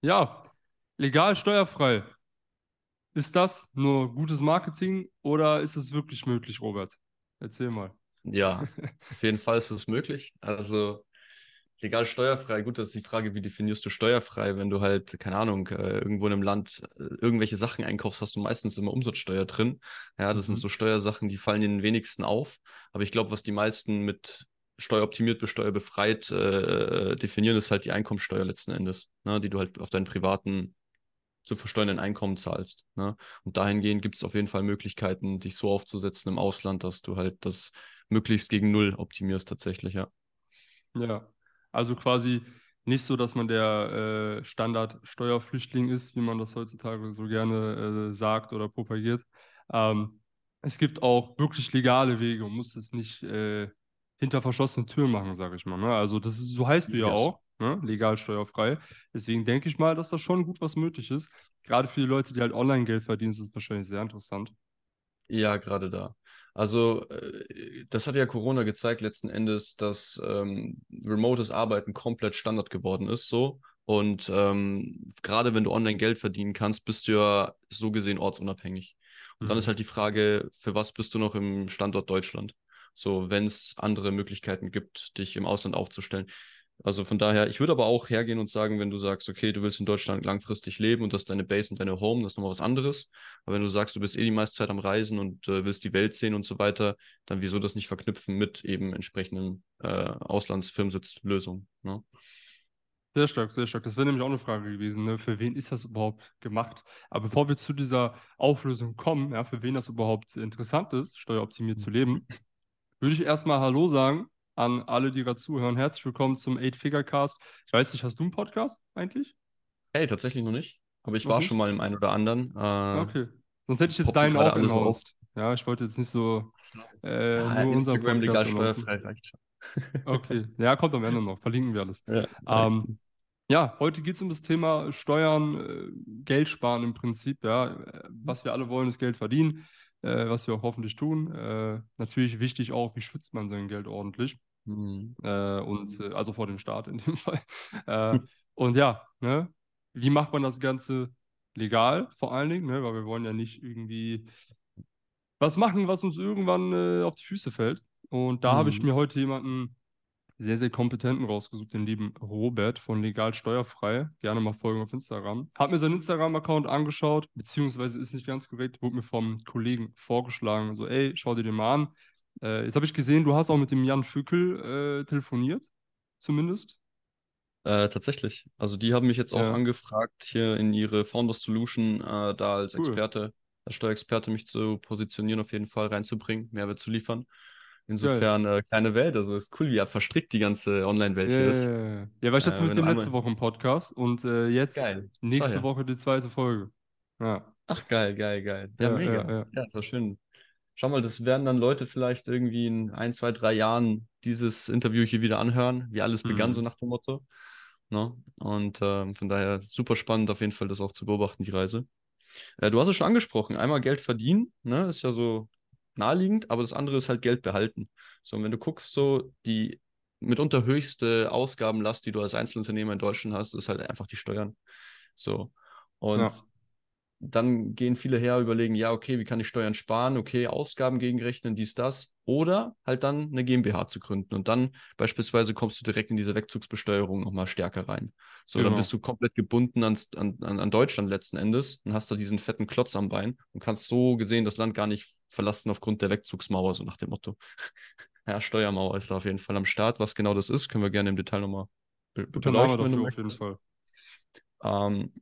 Ja, legal steuerfrei. Ist das nur gutes Marketing oder ist es wirklich möglich, Robert? Erzähl mal. Ja, auf jeden Fall ist es möglich. Also legal steuerfrei, gut, das ist die Frage, wie definierst du steuerfrei, wenn du halt, keine Ahnung, äh, irgendwo in einem Land äh, irgendwelche Sachen einkaufst, hast du meistens immer Umsatzsteuer drin. Ja, das mhm. sind so Steuersachen, die fallen den wenigsten auf. Aber ich glaube, was die meisten mit steueroptimiert bis steuerbefreit äh, definieren, ist halt die Einkommensteuer letzten Endes, ne, die du halt auf deinen privaten zu versteuernden Einkommen zahlst. Ne? Und dahingehend gibt es auf jeden Fall Möglichkeiten, dich so aufzusetzen im Ausland, dass du halt das möglichst gegen Null optimierst tatsächlich, ja. Ja, also quasi nicht so, dass man der äh, Standard-Steuerflüchtling ist, wie man das heutzutage so gerne äh, sagt oder propagiert. Ähm, es gibt auch wirklich legale Wege und muss es nicht äh, hinter verschlossenen Türen machen, sage ich mal. Ne? Also das ist, so heißt du ja yes. auch, ne? legal steuerfrei. Deswegen denke ich mal, dass da schon gut was möglich ist. Gerade für die Leute, die halt Online-Geld verdienen, ist es wahrscheinlich sehr interessant. Ja, gerade da. Also, äh, das hat ja Corona gezeigt letzten Endes, dass ähm, remotes Arbeiten komplett Standard geworden ist, so. Und ähm, gerade wenn du online Geld verdienen kannst, bist du ja so gesehen ortsunabhängig. Und mhm. dann ist mhm. halt die Frage, für was bist du noch im Standort Deutschland? So, wenn es andere Möglichkeiten gibt, dich im Ausland aufzustellen. Also von daher, ich würde aber auch hergehen und sagen, wenn du sagst, okay, du willst in Deutschland langfristig leben und das ist deine Base und deine Home, das ist nochmal was anderes. Aber wenn du sagst, du bist eh die meiste Zeit am Reisen und äh, willst die Welt sehen und so weiter, dann wieso das nicht verknüpfen mit eben entsprechenden äh, Auslandsfirmensitzlösungen. Ne? Sehr stark, sehr stark. Das wäre nämlich auch eine Frage gewesen, ne? für wen ist das überhaupt gemacht? Aber bevor wir zu dieser Auflösung kommen, ja, für wen das überhaupt interessant ist, steueroptimiert zu leben, würde ich erstmal Hallo sagen an alle, die gerade zuhören. Herzlich willkommen zum Eight Figure Cast. Ich weiß nicht, hast du einen Podcast eigentlich? Hey, tatsächlich noch nicht. Aber ich noch war nicht? schon mal im einen oder anderen. Äh, okay. Sonst hätte ich jetzt deinen auch alles auf. Ja, ich wollte jetzt nicht so äh, ja, nur Instagram legal steuerfrei reicht schon. okay, ja, kommt am Ende noch. Verlinken wir alles. Ja, ähm, ja heute geht es um das Thema Steuern, äh, Geld sparen im Prinzip. Ja, was wir alle wollen, ist Geld verdienen, äh, was wir auch hoffentlich tun. Äh, natürlich wichtig auch, wie schützt man sein Geld ordentlich. Mhm. Äh, und äh, also vor dem Start in dem Fall. Äh, und ja, ne, wie macht man das Ganze legal vor allen Dingen, ne, weil wir wollen ja nicht irgendwie was machen, was uns irgendwann äh, auf die Füße fällt. Und da mhm. habe ich mhm. mir heute jemanden sehr, sehr kompetenten rausgesucht, den lieben Robert von Legal Steuerfrei. Gerne mal folgen auf Instagram. Hab mir seinen Instagram-Account angeschaut, beziehungsweise ist nicht ganz korrekt, wurde mir vom Kollegen vorgeschlagen, so, ey, schau dir den mal an. Äh, jetzt habe ich gesehen, du hast auch mit dem Jan Fückel äh, telefoniert, zumindest. Äh, tatsächlich. Also die haben mich jetzt auch ja. angefragt, hier in ihre Founders Solution äh, da als cool. Experte, als Steuerexperte mich zu positionieren, auf jeden Fall reinzubringen, Mehrwert zu liefern. Insofern äh, kleine Welt, also ist cool, wie ja verstrickt die ganze Online-Welt hier ist. Ja, ja, weil ich hatte äh, mit dem letzte Woche im Podcast und äh, jetzt geil. nächste Woche die zweite Folge. Ja. Ach geil, geil, geil. Ja, mega. Ja, ja. ist doch schön. Schau mal, das werden dann Leute vielleicht irgendwie in ein, zwei, drei Jahren dieses Interview hier wieder anhören, wie alles begann, mhm. so nach dem Motto. Ne? Und äh, von daher super spannend, auf jeden Fall das auch zu beobachten, die Reise. Äh, du hast es schon angesprochen, einmal Geld verdienen, ne? ist ja so naheliegend, aber das andere ist halt Geld behalten. So, und wenn du guckst, so die mitunter höchste Ausgabenlast, die du als Einzelunternehmer in Deutschland hast, ist halt einfach die Steuern. So. Und ja dann gehen viele her, überlegen, ja, okay, wie kann ich Steuern sparen? Okay, Ausgaben gegenrechnen, dies, das. Oder halt dann eine GmbH zu gründen. Und dann beispielsweise kommst du direkt in diese Wegzugsbesteuerung nochmal stärker rein. So, genau. dann bist du komplett gebunden ans, an, an, Deutschland letzten Endes und hast da diesen fetten Klotz am Bein und kannst so gesehen das Land gar nicht verlassen aufgrund der Wegzugsmauer, so nach dem Motto. ja, Steuermauer ist da auf jeden Fall am Start. Was genau das ist, können wir gerne im Detail nochmal be beleuchten. Auf jeden Fall. Ähm,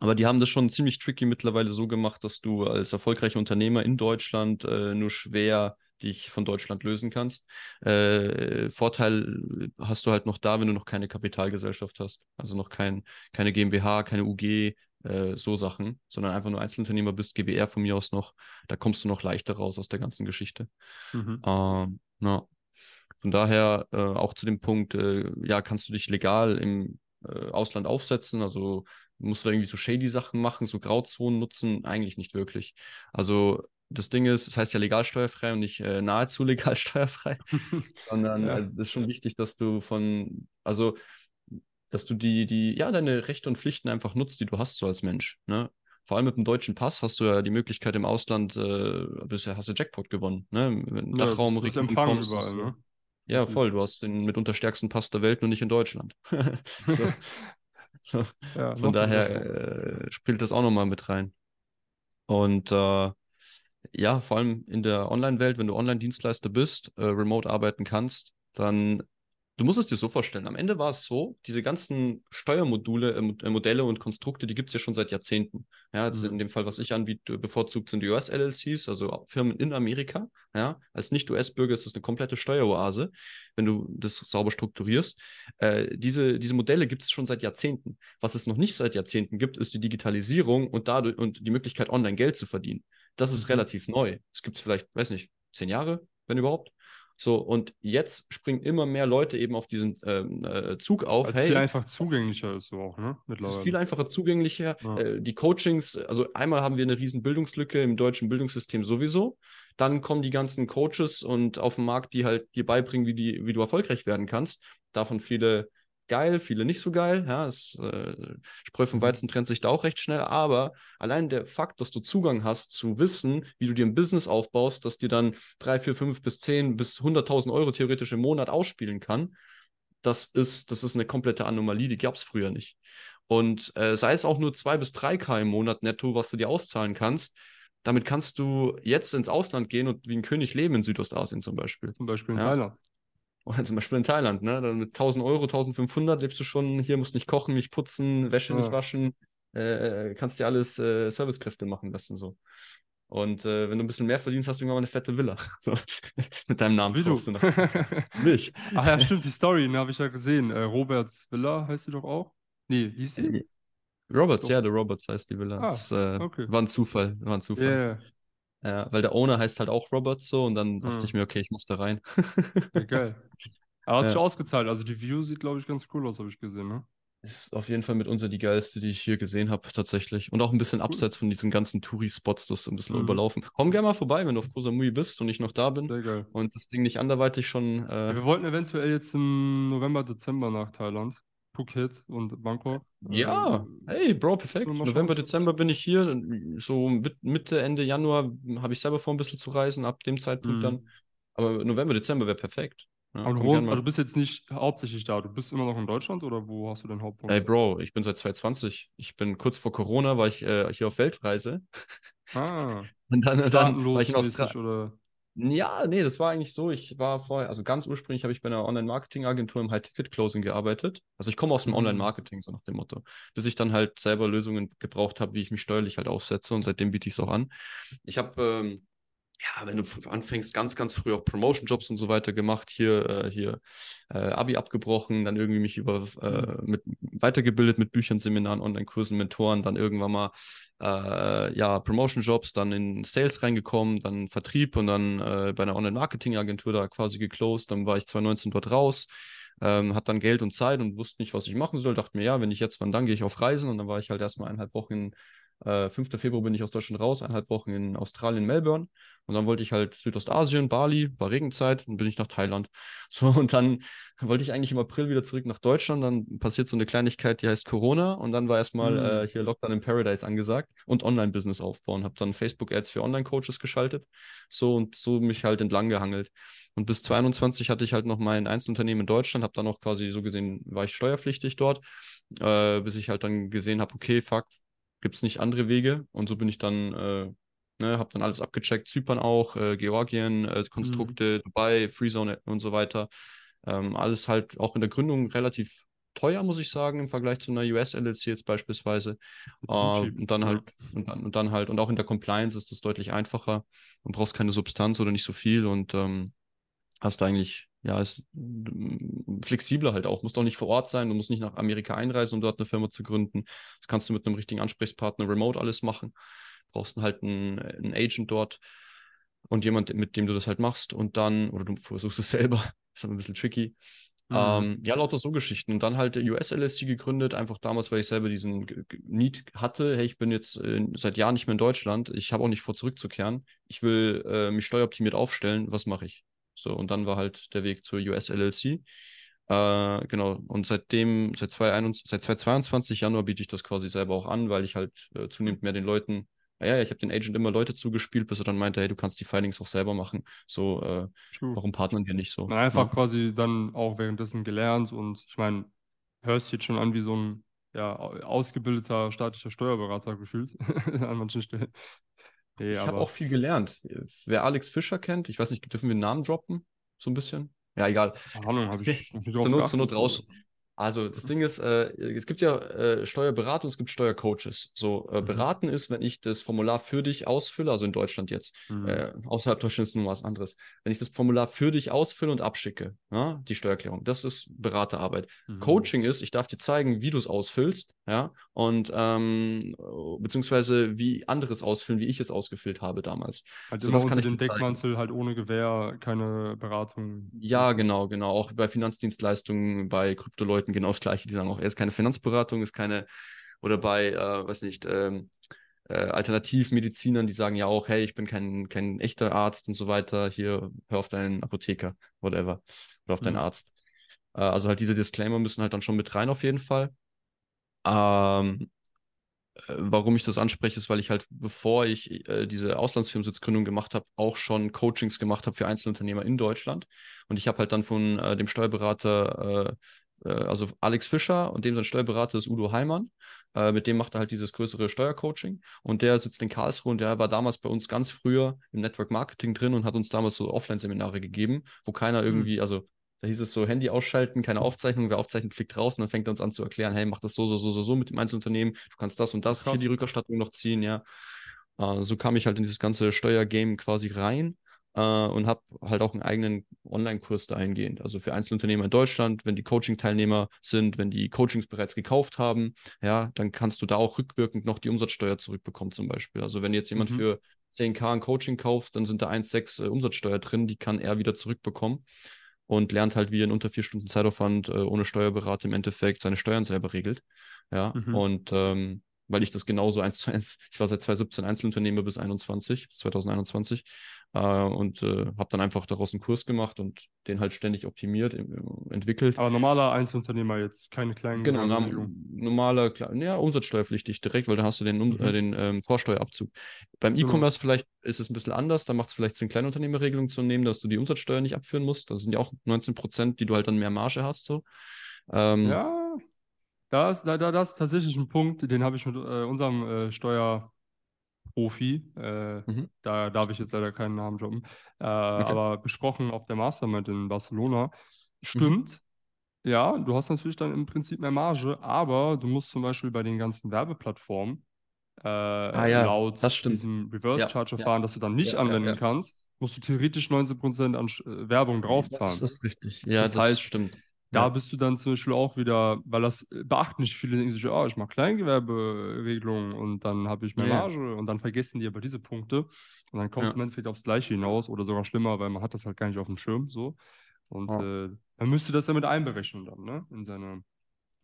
aber die haben das schon ziemlich tricky mittlerweile so gemacht, dass du als erfolgreicher Unternehmer in Deutschland äh, nur schwer dich von Deutschland lösen kannst. Äh, Vorteil hast du halt noch da, wenn du noch keine Kapitalgesellschaft hast. Also noch kein, keine GmbH, keine UG, äh, so Sachen, sondern einfach nur Einzelunternehmer bist, GBR von mir aus noch. Da kommst du noch leichter raus aus der ganzen Geschichte. Mhm. Ähm, na. Von daher äh, auch zu dem Punkt, äh, ja, kannst du dich legal im äh, Ausland aufsetzen, also Musst du da irgendwie so shady Sachen machen, so Grauzonen nutzen? Eigentlich nicht wirklich. Also das Ding ist, es das heißt ja legal steuerfrei und nicht äh, nahezu legal steuerfrei, sondern es ja. äh, ist schon wichtig, dass du von, also dass du die, die, ja, deine Rechte und Pflichten einfach nutzt, die du hast so als Mensch. Ne? Vor allem mit dem deutschen Pass hast du ja die Möglichkeit im Ausland, äh, bisher hast du Jackpot gewonnen. Ne? Im ja, Dachraum, das ist empfangen überall, ne? Ja, voll. Du hast den mitunter stärksten Pass der Welt, nur nicht in Deutschland. so. So. Ja, Von daher äh, spielt das auch nochmal mit rein. Und äh, ja, vor allem in der Online-Welt, wenn du Online-Dienstleister bist, äh, remote arbeiten kannst, dann Du musst es dir so vorstellen. Am Ende war es so, diese ganzen Steuermodule, äh, Modelle und Konstrukte, die gibt es ja schon seit Jahrzehnten. Ja, jetzt mhm. in dem Fall, was ich anbiete, bevorzugt sind US-LLCs, also Firmen in Amerika. Ja, als Nicht-US-Bürger ist das eine komplette Steueroase, wenn du das sauber strukturierst. Äh, diese, diese Modelle gibt es schon seit Jahrzehnten. Was es noch nicht seit Jahrzehnten gibt, ist die Digitalisierung und dadurch und die Möglichkeit, online Geld zu verdienen. Das ist mhm. relativ neu. Es gibt es vielleicht, weiß nicht, zehn Jahre, wenn überhaupt. So, und jetzt springen immer mehr Leute eben auf diesen ähm, äh, Zug auf. Weil hey, viel einfach zugänglicher ist so auch, ne? Mittlerweile. Es ist viel einfacher zugänglicher. Ja. Äh, die Coachings, also einmal haben wir eine riesen Bildungslücke im deutschen Bildungssystem sowieso. Dann kommen die ganzen Coaches und auf den Markt, die halt dir beibringen, wie, die, wie du erfolgreich werden kannst. Davon viele geil, viele nicht so geil. Ja, es, äh, Spreu vom. Weizen trennt sich da auch recht schnell. Aber allein der Fakt, dass du Zugang hast zu wissen, wie du dir ein Business aufbaust, das dir dann drei, vier, fünf bis zehn bis 100.000 Euro theoretisch im Monat ausspielen kann, das ist, das ist eine komplette Anomalie, die gab es früher nicht. Und äh, sei es auch nur zwei bis drei K im Monat netto, was du dir auszahlen kannst, damit kannst du jetzt ins Ausland gehen und wie ein König leben in Südostasien zum Beispiel. Zum Beispiel in ja? Thailand. Oder zum Beispiel in Thailand, ne? Dann mit 1000 Euro, 1500 lebst du schon, hier musst nicht kochen, nicht putzen, Wäsche ja. nicht waschen, äh, kannst dir alles äh, Servicekräfte machen lassen so. Und äh, wenn du ein bisschen mehr verdienst, hast du irgendwann mal eine fette Villa. So, mit deinem Namen Wie drauf. Du? Mich. Ach ja, stimmt, die Story, ne, habe ich ja gesehen. Äh, Roberts Villa heißt sie doch auch? Nee, hieß sie? Äh, Roberts, doch. ja, der Roberts heißt die Villa. Ah, das äh, okay. war ein Zufall, war ein Zufall. Yeah. Ja, weil der Owner heißt halt auch Robert so und dann dachte hm. ich mir, okay, ich muss da rein. ja, geil. Aber hat ja. sich ausgezahlt. Also die View sieht, glaube ich, ganz cool aus, habe ich gesehen, ne? Ist auf jeden Fall mitunter die geilste, die ich hier gesehen habe, tatsächlich. Und auch ein bisschen cool. abseits von diesen ganzen Touri-Spots, das ein bisschen mhm. überlaufen. Komm gerne mal vorbei, wenn du auf Koh Samui bist und ich noch da bin. Sehr geil. Und das Ding nicht anderweitig schon. Äh... Ja, wir wollten eventuell jetzt im November, Dezember nach Thailand. Phuket und Bangkok. Ja, ähm, hey, Bro, perfekt. November, Dezember bin ich hier. So Mitte, Ende Januar habe ich selber vor, ein bisschen zu reisen, ab dem Zeitpunkt mhm. dann. Aber November, Dezember wäre perfekt. Ja, aber du, wohnst, also du bist jetzt nicht hauptsächlich da, du bist immer noch in Deutschland oder wo hast du deinen Hauptpunkt? Ey, Bro, ich bin seit 2020. Ich bin kurz vor Corona, war ich äh, hier auf Weltreise. Ah. und dann, dann war ich in Australien. Ja, nee, das war eigentlich so. Ich war vorher, also ganz ursprünglich habe ich bei einer Online-Marketing-Agentur im High-Ticket-Closing gearbeitet. Also ich komme aus dem mhm. Online-Marketing, so nach dem Motto. Bis ich dann halt selber Lösungen gebraucht habe, wie ich mich steuerlich halt aufsetze und seitdem biete ich es auch an. Ich habe ähm, ja, wenn du anfängst, ganz, ganz früh auch Promotion-Jobs und so weiter gemacht, hier, äh, hier äh, Abi abgebrochen, dann irgendwie mich über äh, mit weitergebildet mit Büchern, Seminaren, Online-Kursen, Mentoren, dann irgendwann mal äh, ja, Promotion-Jobs, dann in Sales reingekommen, dann Vertrieb und dann äh, bei einer Online-Marketing-Agentur da quasi geclosed. Dann war ich 2019 dort raus. Ähm, hat dann Geld und Zeit und wusste nicht, was ich machen soll. Dachte mir, ja, wenn ich jetzt, wann dann gehe ich auf Reisen und dann war ich halt erstmal eineinhalb Wochen in äh, 5. Februar bin ich aus Deutschland raus, eineinhalb Wochen in Australien, Melbourne. Und dann wollte ich halt Südostasien, Bali, war Regenzeit, und bin ich nach Thailand. So, und dann wollte ich eigentlich im April wieder zurück nach Deutschland. Dann passiert so eine Kleinigkeit, die heißt Corona. Und dann war erstmal mhm. äh, hier Lockdown in Paradise angesagt und Online-Business aufbauen. Habe dann Facebook-Ads für Online-Coaches geschaltet. So und so mich halt entlang gehangelt. Und bis 22 hatte ich halt noch mein Einzelunternehmen in Deutschland, habe dann auch quasi so gesehen, war ich steuerpflichtig dort, äh, bis ich halt dann gesehen habe, okay, fuck, gibt es nicht andere Wege. Und so bin ich dann, äh, ne, habe dann alles abgecheckt, Zypern auch, äh, Georgien, äh, Konstrukte, mhm. Dubai, Freezone und so weiter. Ähm, alles halt auch in der Gründung relativ teuer, muss ich sagen, im Vergleich zu einer US-LLC jetzt beispielsweise. Äh, und dann halt, und dann, und dann halt, und auch in der Compliance ist das deutlich einfacher und brauchst keine Substanz oder nicht so viel und ähm, hast eigentlich ja, ist flexibler halt auch. Musst auch nicht vor Ort sein, du musst nicht nach Amerika einreisen, um dort eine Firma zu gründen. Das kannst du mit einem richtigen Ansprechpartner remote alles machen. Brauchst halt einen, einen Agent dort und jemand, mit dem du das halt machst und dann, oder du versuchst es selber, ist aber ein bisschen tricky. Mhm. Ähm, ja, lauter so Geschichten. Und dann halt US-LSC gegründet, einfach damals, weil ich selber diesen Need hatte. Hey, ich bin jetzt äh, seit Jahren nicht mehr in Deutschland. Ich habe auch nicht vor, zurückzukehren. Ich will äh, mich steueroptimiert aufstellen. Was mache ich? So, und dann war halt der Weg zur US LLC. Äh, genau. Und seitdem, seit, 2021, seit 2022 Januar biete ich das quasi selber auch an, weil ich halt äh, zunehmend mehr den Leuten, ja, ich habe den Agent immer Leute zugespielt, bis er dann meinte, hey, du kannst die Filings auch selber machen. So, äh, warum partnern wir nicht so? Na, einfach ja. quasi dann auch währenddessen gelernt und ich meine, hörst jetzt schon an wie so ein ja, ausgebildeter staatlicher Steuerberater gefühlt an manchen Stellen. Nee, ich habe auch viel gelernt. Wer Alex Fischer kennt, ich weiß nicht, dürfen wir einen Namen droppen? So ein bisschen? Ja, egal. Ahnung, habe ich zur, Not, zur Not raus. Also das Ding ist, äh, es gibt ja äh, Steuerberatung, es gibt Steuercoaches. So, äh, mhm. beraten ist, wenn ich das Formular für dich ausfülle, also in Deutschland jetzt, mhm. Äh, außerhalb Deutschlands ist nun was anderes. Wenn ich das Formular für dich ausfülle und abschicke, ja, die Steuererklärung, das ist Beraterarbeit. Mhm. Coaching ist, ich darf dir zeigen, wie du es ausfüllst, ja, und ähm, beziehungsweise wie anderes ausfüllen, wie ich es ausgefüllt habe damals. Also so, das kann ich den Deckmantel halt ohne Gewähr keine Beratung. Ja, genau, genau. Auch bei Finanzdienstleistungen, bei Kryptoleuten genau das Gleiche. Die sagen auch, er ist keine Finanzberatung, ist keine, oder bei, äh, weiß nicht, ähm, äh, Alternativmedizinern, die sagen ja auch, hey, ich bin kein, kein echter Arzt und so weiter, hier hör auf deinen Apotheker, whatever, oder auf mhm. deinen Arzt. Äh, also halt diese Disclaimer müssen halt dann schon mit rein auf jeden Fall. Ähm, äh, warum ich das anspreche, ist, weil ich halt, bevor ich äh, diese Auslandsfirmensitzgründung gemacht habe, auch schon Coachings gemacht habe für Einzelunternehmer in Deutschland. Und ich habe halt dann von äh, dem Steuerberater, äh, also Alex Fischer und dem sein Steuerberater ist Udo Heimann. Äh, mit dem macht er halt dieses größere Steuercoaching. Und der sitzt in Karlsruhe und der war damals bei uns ganz früher im Network Marketing drin und hat uns damals so Offline-Seminare gegeben, wo keiner hm. irgendwie, also da hieß es so, Handy ausschalten, keine Aufzeichnung, wer aufzeichnet, fliegt raus und dann fängt er uns an zu erklären, hey, mach das so, so, so, so, so mit dem Einzelunternehmen, du kannst das und das, Krass. hier die Rückerstattung noch ziehen, ja. Uh, so kam ich halt in dieses ganze Steuergame quasi rein uh, und habe halt auch einen eigenen Online-Kurs dahingehend. Also für Einzelunternehmer in Deutschland, wenn die Coaching-Teilnehmer sind, wenn die Coachings bereits gekauft haben, ja, dann kannst du da auch rückwirkend noch die Umsatzsteuer zurückbekommen zum Beispiel. Also wenn jetzt jemand mhm. für 10k ein Coaching kauft, dann sind da 1,6 äh, Umsatzsteuer drin, die kann er wieder zurückbekommen und lernt halt, wie er in unter vier Stunden Zeitaufwand äh, ohne Steuerberater im Endeffekt seine Steuern selber regelt. Ja, mhm. und ähm, weil ich das genauso eins zu eins, ich war seit 2017 Einzelunternehmer bis 21, bis 2021 äh, und äh, habe dann einfach daraus einen Kurs gemacht und den halt ständig optimiert, entwickelt. Aber normaler Einzelunternehmer jetzt, keine kleinen Genau, normaler, ja, umsatzsteuerpflichtig direkt, weil da hast du den, mhm. äh, den ähm, Vorsteuerabzug. Beim genau. E-Commerce vielleicht ist es ein bisschen anders, da macht es vielleicht Sinn, Kleinunternehmerregelung zu nehmen, dass du die Umsatzsteuer nicht abführen musst. Das sind ja auch 19 Prozent, die du halt dann mehr Marge hast. So. Ähm, ja, da ist, da, da, das ist tatsächlich ein Punkt, den habe ich mit äh, unserem äh, Steuerprofi, äh, mhm. da darf ich jetzt leider keinen Namen droppen, äh, okay. aber besprochen auf der Mastermind in Barcelona. Stimmt, mhm. ja, du hast natürlich dann im Prinzip mehr Marge, aber du musst zum Beispiel bei den ganzen Werbeplattformen äh, ah, ja, laut diesem Reverse-Charge-Verfahren, ja, das du dann nicht anwenden kannst, musst du theoretisch 19% an äh, Werbung draufzahlen. Das ist richtig. Ja, das, das heißt, stimmt. Da ja. bist du dann zum Beispiel auch wieder, weil das beachten nicht viele, denken sich, oh, ich mache Kleingewerberegelungen und dann habe ich mehr ja. Marge und dann vergessen die aber diese Punkte und dann kommt es ja. im Endeffekt aufs Gleiche hinaus oder sogar schlimmer, weil man hat das halt gar nicht auf dem Schirm so. Und äh, man müsste das ja mit einberechnen dann, ne, in seine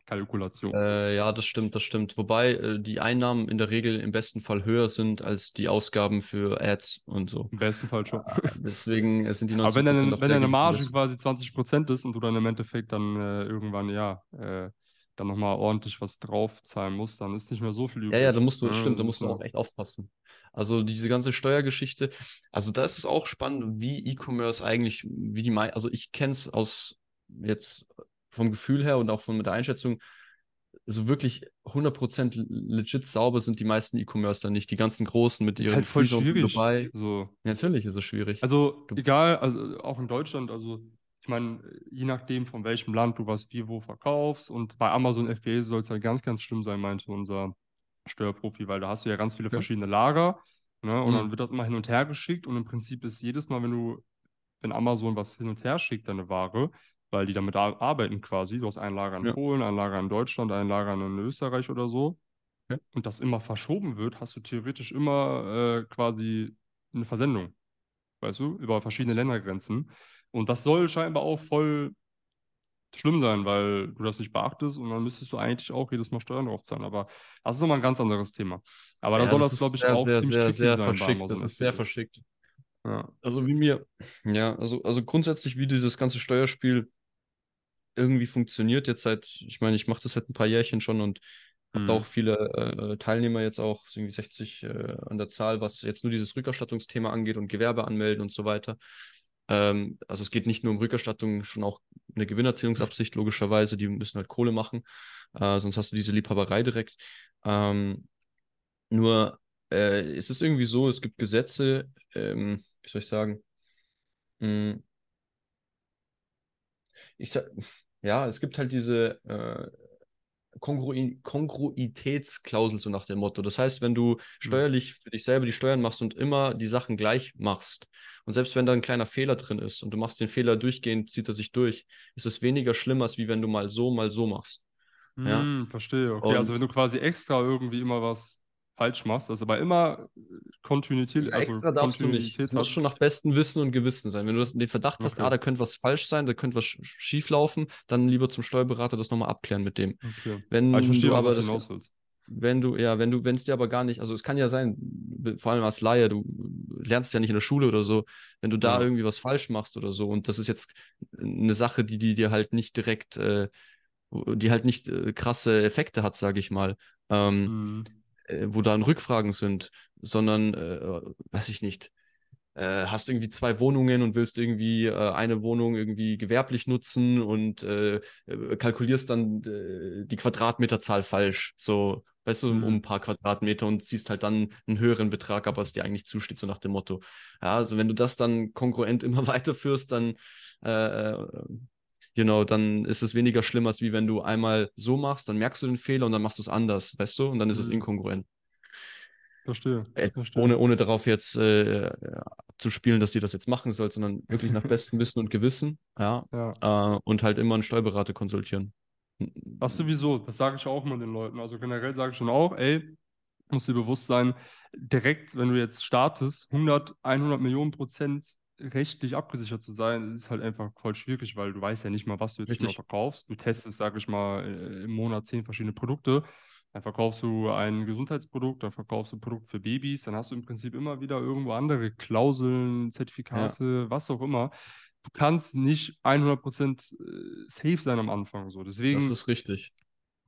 Kalkulation. Äh, ja, das stimmt, das stimmt. Wobei äh, die Einnahmen in der Regel im besten Fall höher sind als die Ausgaben für Ads und so. Im besten Fall schon. Äh, deswegen sind die 90 Aber wenn, deine, wenn deine Marge quasi 20 Prozent ist und du dann im Endeffekt dann äh, irgendwann, ja, äh, dann nochmal ordentlich was draufzahlen musst, dann ist nicht mehr so viel übrig. Ja, ja, da musst du, ja, stimmt, da musst du auch echt aufpassen. Also diese ganze Steuergeschichte, also da ist es auch spannend, wie E-Commerce eigentlich, wie die, also ich kenne es aus jetzt vom Gefühl her und auch von der Einschätzung, so wirklich 100% legit sauber sind die meisten E-Commercer nicht. Die ganzen Großen mit ihren ist halt voll schwierig. Dabei. So. Natürlich ist es schwierig. Also du egal, also auch in Deutschland, also ich meine, je nachdem von welchem Land du was wie wo verkaufst und bei Amazon FBA soll es halt ganz, ganz schlimm sein, meinte unser Steuerprofi, weil da hast du ja ganz viele ja. verschiedene Lager ne, und mhm. dann wird das immer hin und her geschickt und im Prinzip ist jedes Mal, wenn du, wenn Amazon was hin und her schickt, deine Ware, weil die damit arbeiten quasi. Du hast ein Lager in ja. Polen, ein Lager in Deutschland, ein Lager in Österreich oder so. Ja. Und das immer verschoben wird, hast du theoretisch immer äh, quasi eine Versendung. Weißt du, über verschiedene Ländergrenzen. Und das soll scheinbar auch voll schlimm sein, weil du das nicht beachtest und dann müsstest du eigentlich auch jedes Mal Steuern drauf zahlen. Aber das ist nochmal ein ganz anderes Thema. Aber ja, da soll das, glaube ich, sehr, auch sehr, ziemlich sehr, sehr verschickt. Das ist sehr verschickt. Ja. Also wie mir, ja, also, also grundsätzlich wie dieses ganze Steuerspiel irgendwie funktioniert jetzt seit, ich meine, ich mache das seit ein paar Jährchen schon und habe mhm. auch viele äh, Teilnehmer jetzt auch, irgendwie 60 äh, an der Zahl, was jetzt nur dieses Rückerstattungsthema angeht und Gewerbe anmelden und so weiter. Ähm, also es geht nicht nur um Rückerstattung, schon auch eine Gewinnerzielungsabsicht, logischerweise. Die müssen halt Kohle machen, äh, sonst hast du diese Liebhaberei direkt. Ähm, nur äh, es ist irgendwie so, es gibt Gesetze, ähm, wie soll ich sagen, mh, hm, ich ja, es gibt halt diese äh, Kongru Kongruitätsklausel so nach dem Motto. Das heißt, wenn du hm. steuerlich für dich selber die Steuern machst und immer die Sachen gleich machst und selbst wenn da ein kleiner Fehler drin ist und du machst den Fehler durchgehend, zieht er sich durch, ist es weniger schlimm, als wie wenn du mal so, mal so machst. Ja? Hm, verstehe. Okay, und also wenn du quasi extra irgendwie immer was falsch machst. Also bei immer Kontinuität. Ja, also extra darfst du nicht. Es muss schon nach bestem Wissen und Gewissen sein. Wenn du das, den Verdacht okay. hast, ah, da könnte was falsch sein, da könnte was schief laufen, dann lieber zum Steuerberater das nochmal abklären mit dem. Okay. Wenn aber ich verstehe, du aber das, wenn du, ja, wenn du, wenn es dir aber gar nicht, also es kann ja sein, vor allem als Laie, du lernst ja nicht in der Schule oder so, wenn du da ja. irgendwie was falsch machst oder so und das ist jetzt eine Sache, die, die dir halt nicht direkt, äh, die halt nicht äh, krasse Effekte hat, sage ich mal. Ähm, mhm äh, wo dann Rückfragen sind, sondern, äh, weiß ich nicht, äh, hast irgendwie zwei Wohnungen und willst irgendwie äh, eine Wohnung irgendwie gewerblich nutzen und äh, äh kalkulierst dann äh, die Quadratmeterzahl falsch, so, weißt du, um, um, mhm. ein paar Quadratmeter und siehst halt dann einen höheren Betrag, aber es dir eigentlich zusteht, so nach dem Motto. Ja, also wenn du das dann konkurrent immer weiterführst, dann genau, dann ist es weniger schlimm, als wie wenn du einmal so machst, dann merkst du den Fehler und dann machst du es anders, weißt du? Und dann ist mhm. es inkongruent. Verstehe. Verstehe. Ohne, ohne darauf jetzt äh, zu spielen, dass ihr das jetzt machen sollt, sondern wirklich nach bestem Wissen und Gewissen, ja. ja. Äh, und halt immer einen Steuerberater konsultieren. Das sowieso, das sage ich auch mal den Leuten. Also generell sage ich schon auch, ey, musst dir bewusst sein, direkt, wenn du jetzt startest, 100, 100 Millionen Prozent rechtlich abgesichert zu sein, ist halt einfach voll schwierig, weil du weißt ja nicht mal, was du jetzt Richtig. genau verkaufst. Du testest, sage ich mal, äh, im Monat zehn verschiedene Produkte. Dann verkaufst du ein Gesundheitsprodukt, dann verkaufst du ein Produkt für Babys, dann hast du im Prinzip immer wieder irgendwo andere Klauseln, Zertifikate, ja. was auch immer. Du kannst nicht 100% äh, safe sein am Anfang. So. Deswegen, das ist richtig.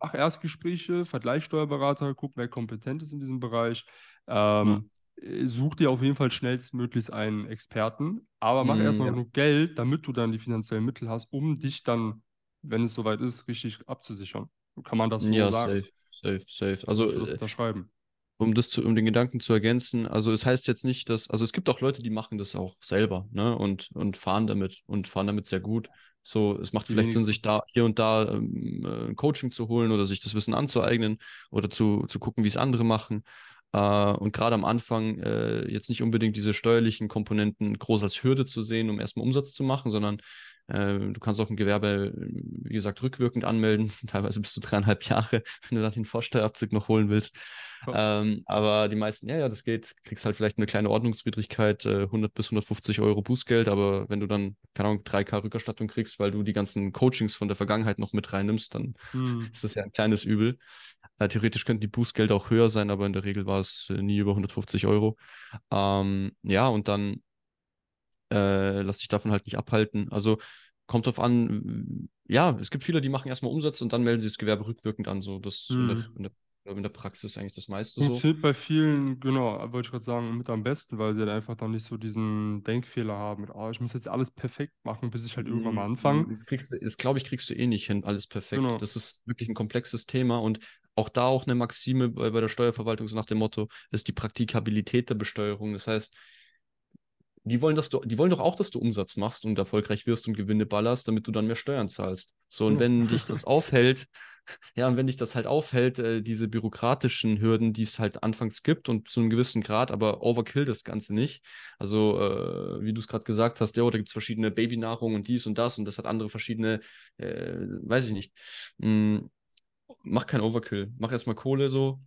Mach Erstgespräche, Vergleichssteuerberater, guck, wer kompetent ist in diesem Bereich. Ähm, ja. Äh, such dir auf jeden Fall schnellstmöglichst einen Experten, aber mach mm, erstmal ja. genug Geld, damit du dann die finanziellen Mittel hast, um dich dann, wenn es soweit ist, richtig abzusichern. Kann man das so ja, sagen? Safe, safe, safe. Also, das äh, unterschreiben. Um das zu, um den Gedanken zu ergänzen, also es heißt jetzt nicht, dass, also es gibt auch Leute, die machen das auch selber, ne, und, und fahren damit und fahren damit sehr gut. So, es macht vielleicht Sinn, sich da hier und da ähm, äh, Coaching zu holen oder sich das Wissen anzueignen oder zu, zu gucken, wie es andere machen. Äh, und gerade am Anfang äh, jetzt nicht unbedingt diese steuerlichen Komponenten groß als Hürde zu sehen, um erstmal Umsatz zu machen, sondern du kannst auch ein Gewerbe, wie gesagt, rückwirkend anmelden, teilweise bis zu dreieinhalb Jahre, wenn du dann den Vorsteuerabzug noch holen willst. Ähm, aber die meisten, ja, ja, das geht. Kriegst halt vielleicht eine kleine Ordnungswidrigkeit, äh, 100 bis 150 Euro Bußgeld, aber wenn du dann, keine Ahnung, 3K Rückerstattung kriegst, weil du die ganzen Coachings von der Vergangenheit noch mit reinnimmst, dann hm. ist das ja ein kleines Übel. Äh, theoretisch könnten die Bußgelder auch höher sein, aber in der Regel war es äh, nie über 150 Euro. Ähm, ja, und dann äh, lass dich davon halt nicht abhalten. Also kommt drauf an, ja, es gibt viele, die machen erstmal Umsatz und dann melden sie das Gewerbe rückwirkend an. So, das hm. in, der, in, der, in, der, Praxis eigentlich das meiste so. Funktioniert bei vielen, genau, wollte ich gerade sagen, mit am besten, weil sie dann einfach dann nicht so diesen Denkfehler haben mit, oh, ich muss jetzt alles perfekt machen, bis ich halt irgendwann mal hm, anfange. Das kriegst du, das glaube ich, kriegst du eh nicht hin, alles perfekt. Genau. Das ist wirklich ein komplexes Thema und auch da auch eine Maxime bei, bei der Steuerverwaltung so nach dem Motto, ist die Praktikabilität der Besteuerung. Das heißt, die wollen, dass du, die wollen doch auch, dass du Umsatz machst und erfolgreich wirst und Gewinne ballerst, damit du dann mehr Steuern zahlst. So, und wenn dich das aufhält, ja, und wenn dich das halt aufhält, äh, diese bürokratischen Hürden, die es halt anfangs gibt und zu einem gewissen Grad, aber overkill das Ganze nicht. Also, äh, wie du es gerade gesagt hast, ja, da gibt es verschiedene Babynahrung und dies und das und das hat andere verschiedene, äh, weiß ich nicht. Hm, mach kein Overkill. Mach erstmal Kohle so,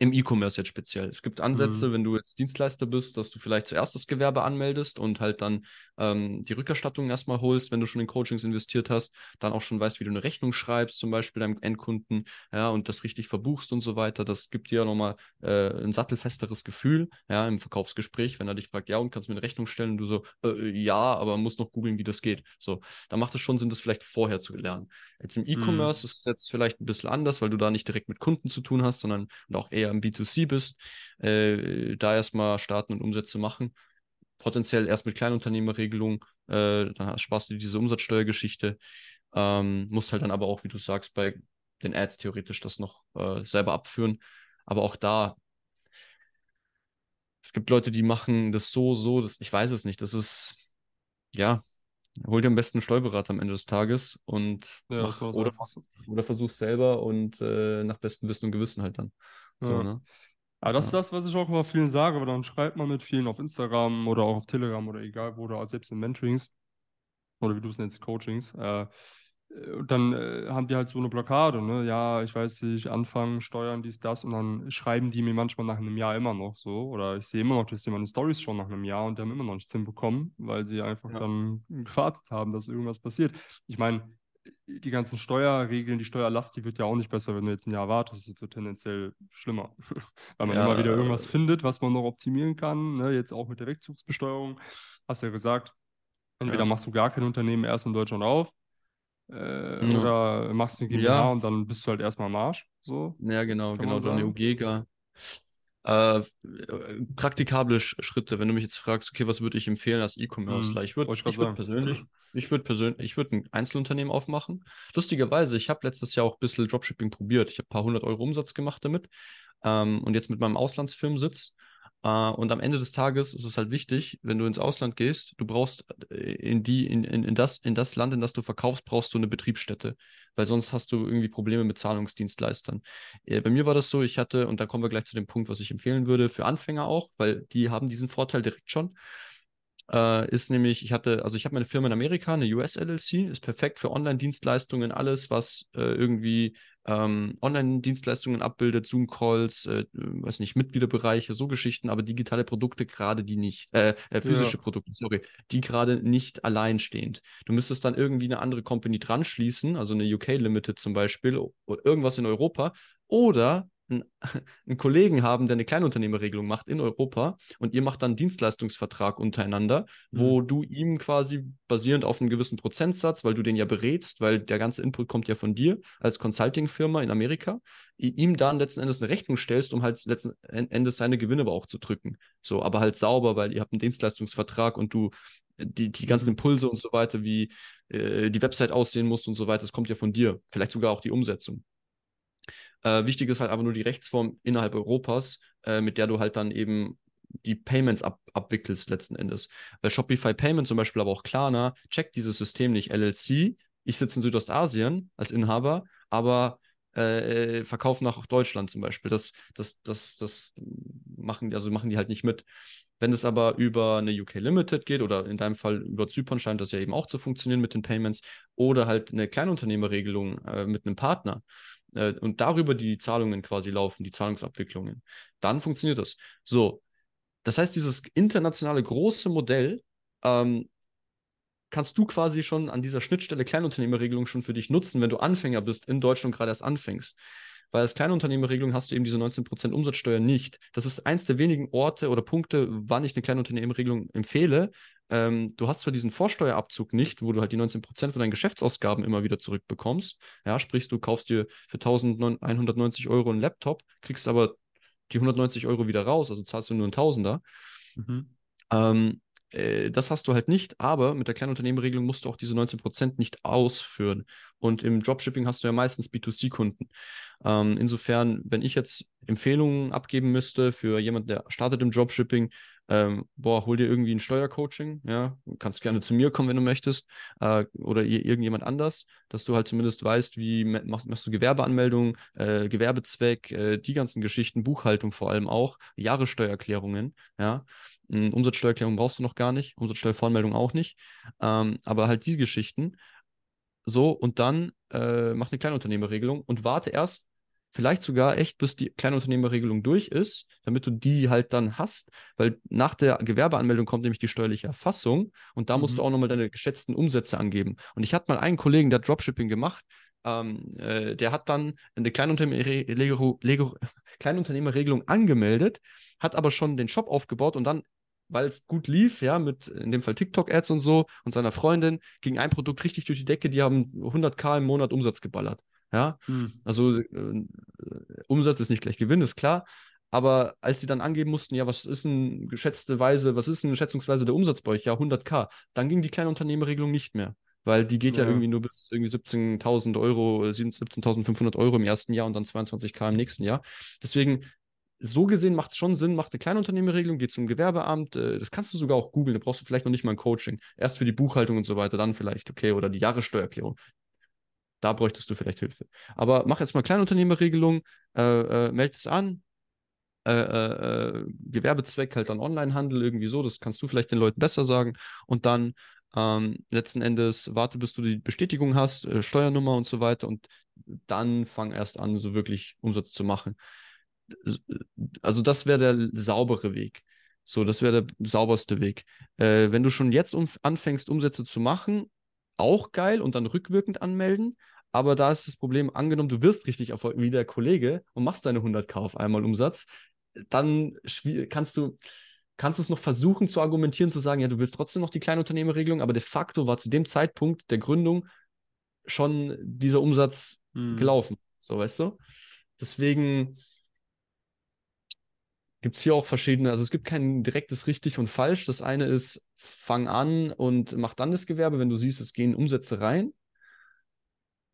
Im E-Commerce jetzt speziell. Es gibt Ansätze, mhm. wenn du jetzt Dienstleister bist, dass du vielleicht zuerst das Gewerbe anmeldest und halt dann ähm, die Rückerstattung erstmal holst, wenn du schon in Coachings investiert hast, dann auch schon weißt, wie du eine Rechnung schreibst, zum Beispiel deinem Endkunden, ja, und das richtig verbuchst und so weiter. Das gibt dir nochmal äh, ein sattelfesteres Gefühl, ja, im Verkaufsgespräch, wenn er dich fragt, ja, und kannst du mir eine Rechnung stellen und du so, äh, ja, aber musst noch googeln, wie das geht. So, da macht es schon Sinn, das vielleicht vorher zu lernen. Jetzt im mhm. E-Commerce mhm. ist es jetzt vielleicht ein bisschen anders, weil du da nicht direkt mit Kunden zu tun hast, sondern auch eher eher im B2C bist, äh, da erstmal starten und Umsätze machen. Potenziell erst mit Kleinunternehmerregelung, äh, dann sparst du diese Umsatzsteuergeschichte. Ähm, musst halt dann aber auch, wie du sagst, bei den Ads theoretisch das noch äh, selber abführen. Aber auch da, es gibt Leute, die machen das so, so, das, ich weiß es nicht. Das ist, ja, hol dir am besten einen Steuerberater am Ende des Tages und ja, mach, oder, oder versuch selber und äh, nach bestem Wissen und Gewissen halt dann. So, ja. ne? Aber das ist das, was ich auch immer vielen sage, aber dann schreibt man mit vielen auf Instagram oder auch auf Telegram oder egal wo, oder selbst in Mentorings oder wie du es nennst, Coachings. Äh, und dann äh, haben die halt so eine Blockade, ne? Ja, ich weiß nicht, anfangen, steuern, dies, das und dann schreiben die mir manchmal nach einem Jahr immer noch so. Oder ich sehe immer noch, dass sie meine Stories schon nach einem Jahr und die haben immer noch nichts hinbekommen, weil sie einfach ja. dann gewartet haben, dass irgendwas passiert. Ich meine, die ganzen Steuerregeln, die Steuerlast, die wird ja auch nicht besser, wenn du jetzt ein Jahr wartest. Es wird tendenziell schlimmer, weil man ja, immer wieder irgendwas äh, findet, was man noch optimieren kann. Ne? Jetzt auch mit der Wegzugsbesteuerung. Hast ja gesagt, entweder ja. machst du gar kein Unternehmen erst in Deutschland auf äh, ja. oder machst eine GmbH und dann bist du halt erstmal am Arsch. So, ja, genau, genau, so eine UGEGA. Äh, praktikable Schritte, wenn du mich jetzt fragst, okay, was würde ich empfehlen als E-Commercer? Mhm. Ich würde würd persönlich, ich würde persönlich, ich würde ein Einzelunternehmen aufmachen. Lustigerweise, ich habe letztes Jahr auch ein bisschen Dropshipping probiert. Ich habe ein paar hundert Euro Umsatz gemacht damit. Ähm, und jetzt mit meinem Auslandsfirmensitz Uh, und am Ende des Tages ist es halt wichtig, wenn du ins Ausland gehst, du brauchst äh, in die, in, in, in, das, in das Land, in das du verkaufst, brauchst du eine Betriebsstätte, weil sonst hast du irgendwie Probleme mit Zahlungsdienstleistern. Äh, bei mir war das so, ich hatte, und da kommen wir gleich zu dem Punkt, was ich empfehlen würde, für Anfänger auch, weil die haben diesen Vorteil direkt schon äh, ist nämlich, ich hatte, also ich habe meine Firma in Amerika, eine US LLC, ist perfekt für Online-Dienstleistungen, alles, was äh, irgendwie ähm, Online-Dienstleistungen abbildet, Zoom-Calls, äh, weiß nicht, Mitgliederbereiche, so Geschichten, aber digitale Produkte gerade die nicht, äh, äh physische ja. Produkte, sorry, die gerade nicht alleinstehend. Du müsstest dann irgendwie eine andere Company dran schließen, also eine UK Limited zum Beispiel, oder irgendwas in Europa, oder einen, einen Kollegen haben, der eine Kleinunternehmerregelung macht in Europa und ihr macht dann einen Dienstleistungsvertrag untereinander, mhm. wo du ihm quasi basierend auf einem gewissen Prozentsatz, weil du den ja berätst, weil der ganze Input kommt ja von dir als Consulting-Firma in Amerika, ihm dann letzten Endes eine Rechnung stellst, um halt letzten Endes seine Gewinne aber auch zu drücken. So, aber halt sauber, weil ihr habt einen Dienstleistungsvertrag und du die, die ganzen. Impulse und so weiter, wie äh, die Website aussehen muss und so weiter, das kommt ja von dir. Vielleicht sogar auch die Umsetzung. Äh, wichtig ist halt aber nur die Rechtsform innerhalb Europas, äh, mit der du halt dann eben die Payments ab, abwickelst letzten Endes. Weil Shopify Payment zum Beispiel, aber auch Klarna, checkt dieses System nicht. LLC, ich sitze in Südostasien als Inhaber, aber äh, verkaufen nach Deutschland zum Beispiel. Das, das, das, das machen, also machen die halt nicht mit. Wenn es aber über eine UK Limited geht oder in deinem Fall über Zypern scheint das ja eben auch zu funktionieren mit den Payments oder halt eine Kleinunternehmerregelung äh, mit einem Partner, äh, und darüber die Zahlungen quasi laufen, die Zahlungsabwicklungen, dann funktioniert das. So, das heißt, dieses internationale große Modell ähm, kannst du quasi schon an dieser Schnittstelle Kleinunternehmerregelung schon für dich nutzen, wenn du Anfänger bist in Deutschland gerade erst anfängst. Weil als Kleinunternehmerregelung hast du eben diese 19% Umsatzsteuer nicht. Das ist eins der wenigen Orte oder Punkte, wann ich eine Kleinunternehmerregelung empfehle, ähm, du hast zwar diesen Vorsteuerabzug nicht, wo du halt die 19% von deinen Geschäftsausgaben immer wieder zurückbekommst. Ja, sprich, du kaufst dir für 1190 Euro einen Laptop, kriegst aber die 190 Euro wieder raus, also zahlst du nur einen Tausender. Mhm. Ähm, äh, das hast du halt nicht, aber mit der Kleinunternehmerregelung musst du auch diese 19% nicht ausführen. Und im Dropshipping hast du ja meistens B2C-Kunden. Ähm, insofern, wenn ich jetzt Empfehlungen abgeben müsste für jemanden, der startet im Dropshipping, ähm, boah, hol dir irgendwie ein Steuercoaching, ja, du kannst gerne zu mir kommen, wenn du möchtest, äh, oder irgendjemand anders, dass du halt zumindest weißt, wie machst, machst du Gewerbeanmeldung, äh, Gewerbezweck, äh, die ganzen Geschichten, Buchhaltung vor allem auch, Jahressteuererklärungen, ja, Umsatzsteuererklärung brauchst du noch gar nicht, Umsatzsteuervoranmeldung auch nicht, ähm, aber halt diese Geschichten, so, und dann äh, mach eine Kleinunternehmerregelung und warte erst vielleicht sogar echt, bis die Kleinunternehmerregelung durch ist, damit du die halt dann hast, weil nach der Gewerbeanmeldung kommt nämlich die steuerliche Erfassung und da mhm. musst du mhm. auch nochmal deine geschätzten Umsätze angeben. Und ich hatte mal einen Kollegen, der hat Dropshipping gemacht, ähm, äh, der hat dann eine Kleinunternehmerregelung angemeldet, hat aber schon den Shop aufgebaut und dann weil es gut lief, ja, mit in dem Fall TikTok-Ads und so und seiner Freundin, ging ein Produkt richtig durch die Decke, die haben 100k im Monat Umsatz geballert. Ja, hm. also äh, Umsatz ist nicht gleich Gewinn, ist klar. Aber als sie dann angeben mussten, ja, was ist eine geschätzte Weise, was ist eine schätzungsweise der Umsatz bei euch? Ja, 100k. Dann ging die Kleinunternehmerregelung nicht mehr, weil die geht ja, ja irgendwie nur bis irgendwie 17.000 Euro, 17.500 Euro im ersten Jahr und dann 22k im nächsten Jahr. Deswegen so gesehen macht es schon Sinn, macht eine Kleinunternehmerregelung, geht zum Gewerbeamt. Äh, das kannst du sogar auch googeln. Da brauchst du vielleicht noch nicht mal ein Coaching. Erst für die Buchhaltung und so weiter, dann vielleicht, okay, oder die Jahressteuererklärung. Da bräuchtest du vielleicht Hilfe. Aber mach jetzt mal Kleinunternehmerregelung, äh, äh, melde es an. Äh, äh, äh, Gewerbezweck halt dann Onlinehandel, irgendwie so. Das kannst du vielleicht den Leuten besser sagen. Und dann ähm, letzten Endes warte, bis du die Bestätigung hast, Steuernummer und so weiter. Und dann fang erst an, so wirklich Umsatz zu machen also das wäre der saubere Weg. So, das wäre der sauberste Weg. Äh, wenn du schon jetzt um, anfängst, Umsätze zu machen, auch geil und dann rückwirkend anmelden. Aber da ist das Problem, angenommen, du wirst richtig erfolgreich wie der Kollege und machst deine 100k auf einmal Umsatz, dann kannst du kannst es noch versuchen zu argumentieren, zu sagen, ja, du willst trotzdem noch die Kleinunternehmerregelung, aber de facto war zu dem Zeitpunkt der Gründung schon dieser Umsatz hm. gelaufen. So, weißt du? Deswegen, gibt es hier auch verschiedene, also es gibt kein direktes richtig und falsch. Das eine ist, fang an und mach dann das Gewerbe, wenn du siehst, es gehen Umsätze rein.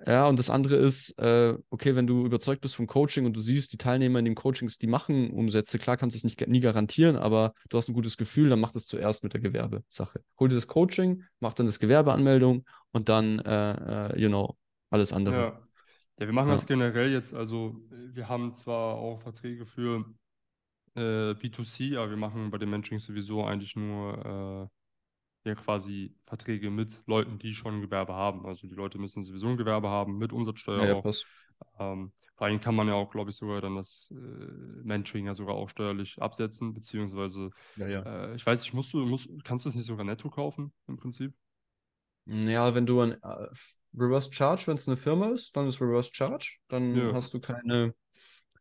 Ja, und das andere ist, äh, okay, wenn du überzeugt bist vom Coaching und du siehst, die Teilnehmer in den Coachings, die machen Umsätze, klar kannst du es nicht, nie garantieren, aber du hast ein gutes Gefühl, dann mach das zuerst mit der Gewerbesache. Hol dir das Coaching, mach dann das Gewerbeanmeldung und dann, äh, äh, you know, alles andere. Ja. ja, wir machen ja. das generell jetzt, also wir haben zwar auch Verträge für äh, B2C, aber wir machen bei dem Mentoring sowieso eigentlich nur äh, ja, quasi Verträge mit Leuten, die schon ein Gewerbe haben. Also die Leute müssen sowieso ein Gewerbe haben, mit Umsatzsteuer ja, auch. Ähm, vor allem kann man ja auch, glaube ich, sogar dann das äh, Mentoring ja sogar auch steuerlich absetzen, beziehungsweise, ja, ja. Äh, ich weiß nicht, musst du, musst, kannst du es nicht sogar netto kaufen im Prinzip? Ja, wenn du ein äh, Reverse Charge, wenn es eine Firma ist, dann ist Reverse Charge, dann ja. hast du keine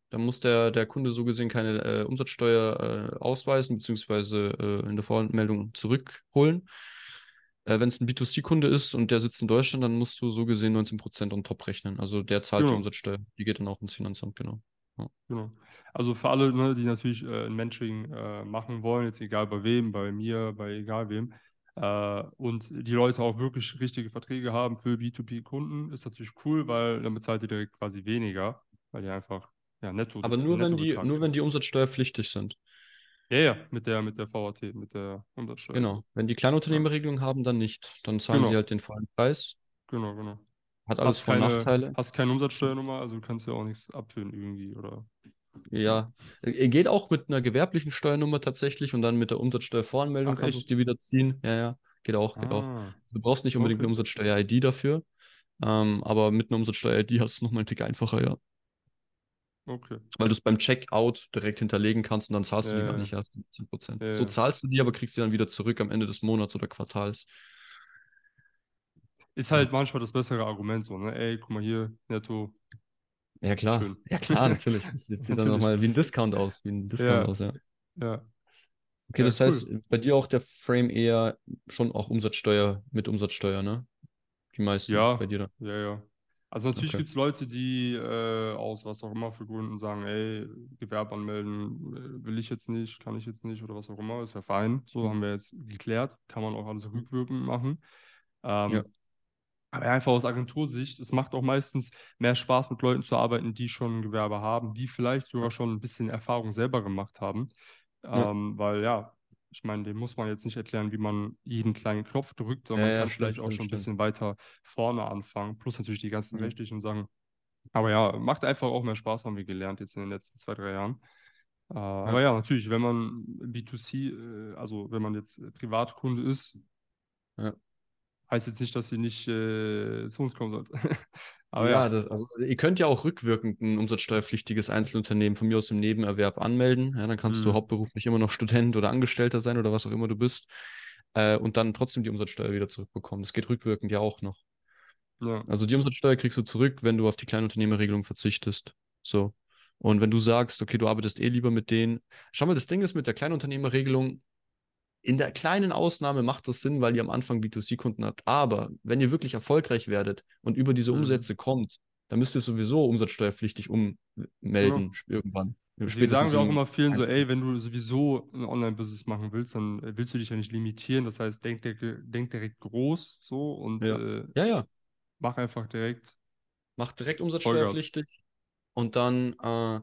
dann muss der, der Kunde so gesehen keine äh, Umsatzsteuer äh, ausweisen, beziehungsweise äh, in der Voranmeldung zurückholen. Äh, Wenn es ein B2C-Kunde ist und der sitzt in Deutschland, dann musst du so gesehen 19% on top rechnen. Also der zahlt genau. die Umsatzsteuer. Die geht dann auch ins Finanzamt, genau. Ja. Genau. Also für alle, ne, die natürlich äh, ein Mentoring äh, machen wollen, jetzt egal bei wem, bei mir, bei egal wem, und die Leute auch wirklich richtige Verträge haben für B2B-Kunden, ist natürlich cool, weil dann bezahlt ihr direkt quasi weniger, weil ihr einfach ja, netto. Aber nur, wenn die, nur wenn die umsatzsteuerpflichtig sind. Ja, ja, mit der, mit der VAT, mit der Umsatzsteuer. Genau. Wenn die Kleinunternehmerregelung ja. haben, dann nicht. Dann zahlen genau. sie halt den vollen Preis. Genau, genau. Hat alles Vor- und Nachteile. Hast keine Umsatzsteuernummer, also du kannst ja auch nichts abführen irgendwie, oder? Ja, geht auch mit einer gewerblichen Steuernummer tatsächlich und dann mit der Umsatzsteuervoranmeldung Ach, kannst du es dir wieder ziehen. Ja, ja, geht auch, geht ah. auch. Du brauchst nicht unbedingt okay. eine Umsatzsteuer-ID dafür, ähm, aber mit einer Umsatzsteuer-ID hast du es nochmal einen Tick einfacher, ja. Okay. Weil du es beim Checkout direkt hinterlegen kannst und dann zahlst du die gar nicht erst 10%. Ja, so zahlst du die, aber kriegst sie dann wieder zurück am Ende des Monats oder Quartals. Ist halt manchmal das bessere Argument so, ne? Ey, guck mal hier, netto. Ja, klar. Schön. Ja, klar, natürlich. Das sieht dann nochmal wie ein Discount aus. Wie ein Discount aus, ja. Ja. Okay, das heißt, cool. bei dir auch der Frame eher schon auch Umsatzsteuer mit Umsatzsteuer, ne? Die meisten ja, bei dir da. Ja, ja. Also natürlich okay. gibt es Leute, die äh, aus was auch immer für Gründen sagen, ey, Gewerbe anmelden äh, will ich jetzt nicht, kann ich jetzt nicht oder was auch immer, ist ja fein. So mhm. haben wir jetzt geklärt, kann man auch alles rückwirkend machen. Ähm, ja. Aber einfach aus Agentursicht, es macht auch meistens mehr Spaß, mit Leuten zu arbeiten, die schon ein Gewerbe haben, die vielleicht sogar schon ein bisschen Erfahrung selber gemacht haben. Ja. Ähm, weil ja, ich meine, dem muss man jetzt nicht erklären, wie man jeden kleinen Knopf drückt, sondern ja, man kann ja, vielleicht stimmt, auch schon ein bisschen weiter vorne anfangen. Plus natürlich die ganzen mhm. rechtlichen Sachen. Aber ja, macht einfach auch mehr Spaß, haben wir gelernt jetzt in den letzten zwei, drei Jahren. Äh, ja. Aber ja, natürlich, wenn man B2C, äh, also wenn man jetzt Privatkunde ist, heißt jetzt nicht, dass sie nicht äh, zu uns kommen sollte. Aber ja, ja. Das, also ihr könnt ja auch rückwirkend ein umsatzsteuerpflichtiges Einzelunternehmen von mir aus im Nebenerwerb anmelden. Ja, dann kannst mhm. du hauptberuflich immer noch Student oder Angestellter sein oder was auch immer du bist. Äh, und dann trotzdem die Umsatzsteuer wieder zurückbekommen. Das geht rückwirkend ja auch noch. Ja. Also die Umsatzsteuer kriegst du zurück, wenn du auf die Kleinunternehmerregelung verzichtest. So. Und wenn du sagst, okay, du arbeitest eh lieber mit denen. Schau mal, das Ding ist mit der Kleinunternehmerregelung, in der kleinen Ausnahme macht das Sinn, weil ihr am Anfang B2C-Kunden habt. Aber wenn ihr wirklich erfolgreich werdet und über diese mhm. Umsätze kommt, dann müsst ihr sowieso umsatzsteuerpflichtig ummelden ja. irgendwann. Die sagen wir auch immer vielen so, ey, wenn du sowieso ein Online-Business machen willst, dann willst du dich ja nicht limitieren. Das heißt, denk, denk direkt groß so und ja. Äh, ja, ja. mach einfach direkt. Mach direkt umsatzsteuerpflichtig. Vollgas. Und dann, äh,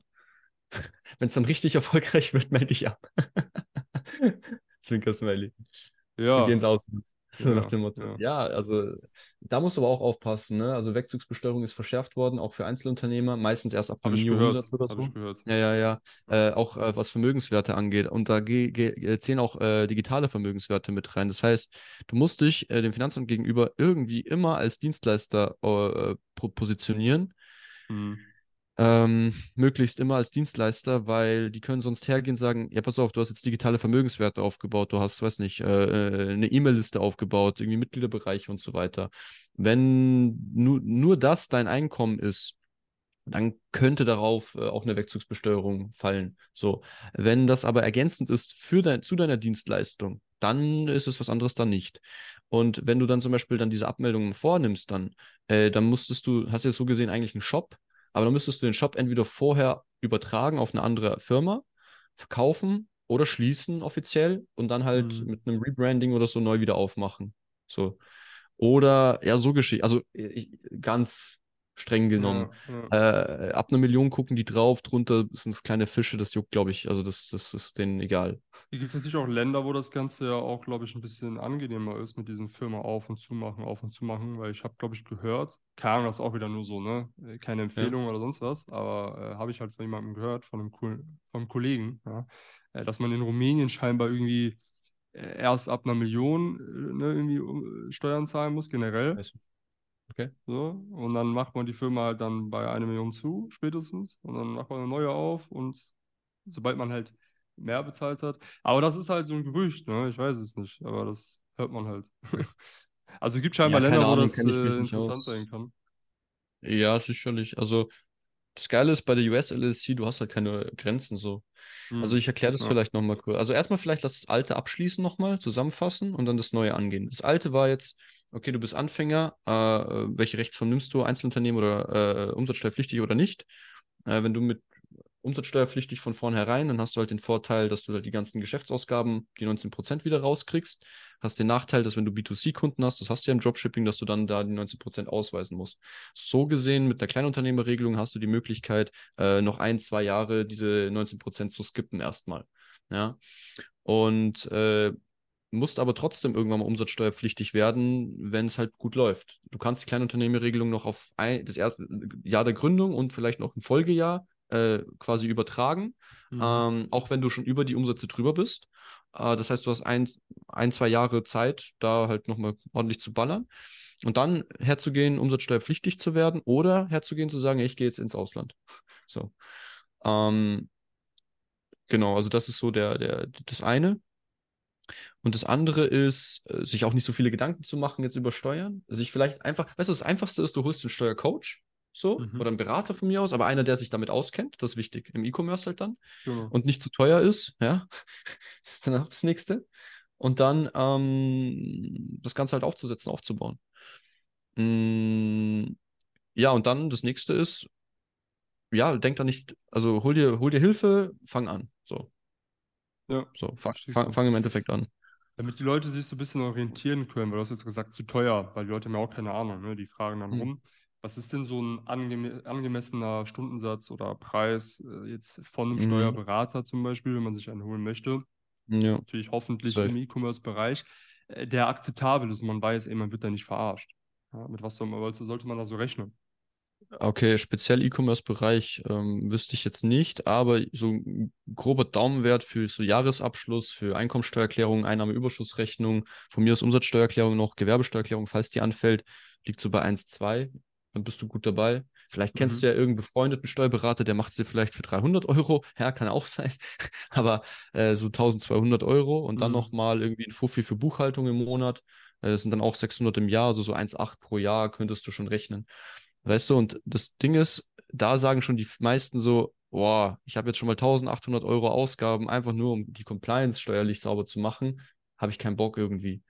wenn es dann richtig erfolgreich wird, melde ich ab. Zwinker-Smiley. Ja. Wir gehen es aus. So ja, nach dem Motto. Ja. ja. also da musst du aber auch aufpassen. Ne? Also Wegzugsbesteuerung ist verschärft worden, auch für Einzelunternehmer, meistens erst ab Umsatz oder so. Ja, ja, ja. Äh, auch äh, was Vermögenswerte angeht. Und da zählen auch äh, digitale Vermögenswerte mit rein. Das heißt, du musst dich äh, dem Finanzamt gegenüber irgendwie immer als Dienstleister äh, positionieren. Mhm ähm, möglichst immer als Dienstleister, weil die können sonst hergehen und sagen, ja, pass auf, du hast jetzt digitale Vermögenswerte aufgebaut, du hast, weiß nicht, äh, äh eine E-Mail-Liste aufgebaut, irgendwie Mitgliederbereiche und so weiter. Wenn nur, nur das dein Einkommen ist, dann könnte darauf äh, auch eine Wegzugsbesteuerung fallen. So, wenn das aber ergänzend ist für dein, zu deiner Dienstleistung, dann ist es was anderes dann nicht. Und wenn du dann zum Beispiel dann diese Abmeldungen vornimmst, dann, äh, dann musstest du, hast jetzt so gesehen eigentlich einen Shop, aber dann müsstest du den Shop entweder vorher übertragen auf eine andere Firma, verkaufen oder schließen offiziell und dann halt mhm. mit einem Rebranding oder so neu wieder aufmachen. So. Oder ja, so geschieht. Also ich, ganz streng genommen. Ja, ja. Äh, ab einer Million gucken die drauf, drunter sind es kleine Fische, das juckt, glaube ich. Also das, das ist denen egal. Hier gibt es natürlich auch Länder, wo das Ganze ja auch, glaube ich, ein bisschen angenehmer ist, mit diesen Firmen auf und zu machen, auf und zu machen, weil ich habe, glaube ich, gehört, keine Ahnung, das ist auch wieder nur so, ne? Äh, keine Empfehlung ja. oder sonst was, aber äh, habe ich halt von jemandem gehört, von einem coolen, von einem Kollegen, ja, äh, dass man in Rumänien scheinbar irgendwie äh, erst ab einer Million äh, ne, irgendwie Steuern zahlen muss, generell. Okay. So, und dann macht man die Firma halt dann bei einer Million zu, spätestens. Und dann macht man eine neue auf und sobald man halt mehr bezahlt hat. Aber das ist halt so ein Gerücht, ne? Ich weiß es nicht, aber das hört man halt. also es gibt scheinbar ja, Länder, wo das äh, interessant aus. sein kann. Ja, sicherlich. Also das Geile ist bei der US LLC, du hast halt keine Grenzen so. Hm. Also ich erkläre das ja. vielleicht nochmal kurz. Also erstmal vielleicht lass das alte abschließen nochmal, zusammenfassen und dann das neue angehen. Das alte war jetzt, okay, du bist Anfänger, äh, welche Rechtsform nimmst du, Einzelunternehmen oder äh, umsatzsteuerpflichtig oder nicht? Äh, wenn du mit umsatzsteuerpflichtig von vornherein, dann hast du halt den Vorteil, dass du halt die ganzen Geschäftsausgaben, die 19% wieder rauskriegst. Hast den Nachteil, dass wenn du B2C-Kunden hast, das hast du ja im Dropshipping, dass du dann da die 19% ausweisen musst. So gesehen, mit der Kleinunternehmerregelung hast du die Möglichkeit, äh, noch ein, zwei Jahre diese 19% zu skippen erstmal. Ja. Und äh, musst aber trotzdem irgendwann mal umsatzsteuerpflichtig werden, wenn es halt gut läuft. Du kannst die Kleinunternehmerregelung noch auf ein, das erste Jahr der Gründung und vielleicht noch ein Folgejahr äh, quasi übertragen, mhm. ähm, auch wenn du schon über die Umsätze drüber bist. Äh, das heißt, du hast ein, ein, zwei Jahre Zeit, da halt nochmal ordentlich zu ballern. Und dann herzugehen, umsatzsteuerpflichtig zu werden oder herzugehen zu sagen, ich gehe jetzt ins Ausland. So. Ähm, genau, also das ist so der, der, das eine. Und das andere ist, äh, sich auch nicht so viele Gedanken zu machen jetzt über Steuern. Sich vielleicht einfach, weißt du, das Einfachste ist, du holst einen Steuercoach, so, mhm. oder einen Berater von mir aus, aber einer, der sich damit auskennt, das ist wichtig, im E-Commerce halt dann. Genau. Und nicht zu teuer ist, ja. Das ist dann auch das nächste. Und dann ähm, das Ganze halt aufzusetzen, aufzubauen. Mm, ja, und dann das nächste ist, ja, denk da nicht, also hol dir, hol dir Hilfe, fang an. So. Ja. So, fang, fang, fang im Endeffekt an. Damit die Leute sich so ein bisschen orientieren können, weil du hast jetzt gesagt, zu teuer, weil die Leute haben ja auch keine Ahnung, ne? Die fragen dann hm. rum. Was ist denn so ein angeme angemessener Stundensatz oder Preis äh, jetzt von einem hm. Steuerberater zum Beispiel, wenn man sich einen holen möchte? Ja. Natürlich hoffentlich Safe. im E-Commerce-Bereich, äh, der akzeptabel ist und man weiß, ey, man wird da nicht verarscht. Ja, mit was soll man, sollte man da so rechnen? Okay, speziell E-Commerce-Bereich ähm, wüsste ich jetzt nicht, aber so ein grober Daumenwert für so Jahresabschluss, für Einkommensteuererklärung, Einnahmeüberschussrechnung, von mir aus Umsatzsteuererklärung noch, Gewerbesteuererklärung, falls die anfällt, liegt so bei 1,2 dann bist du gut dabei. Vielleicht kennst mhm. du ja irgendeinen befreundeten Steuerberater, der macht es dir vielleicht für 300 Euro. Ja, kann auch sein. Aber äh, so 1200 Euro und mhm. dann nochmal irgendwie ein Fuffi für Buchhaltung im Monat. Äh, das sind dann auch 600 im Jahr, also so 1,8 pro Jahr könntest du schon rechnen. Weißt du, und das Ding ist, da sagen schon die meisten so, boah, ich habe jetzt schon mal 1800 Euro Ausgaben, einfach nur um die Compliance steuerlich sauber zu machen, habe ich keinen Bock irgendwie.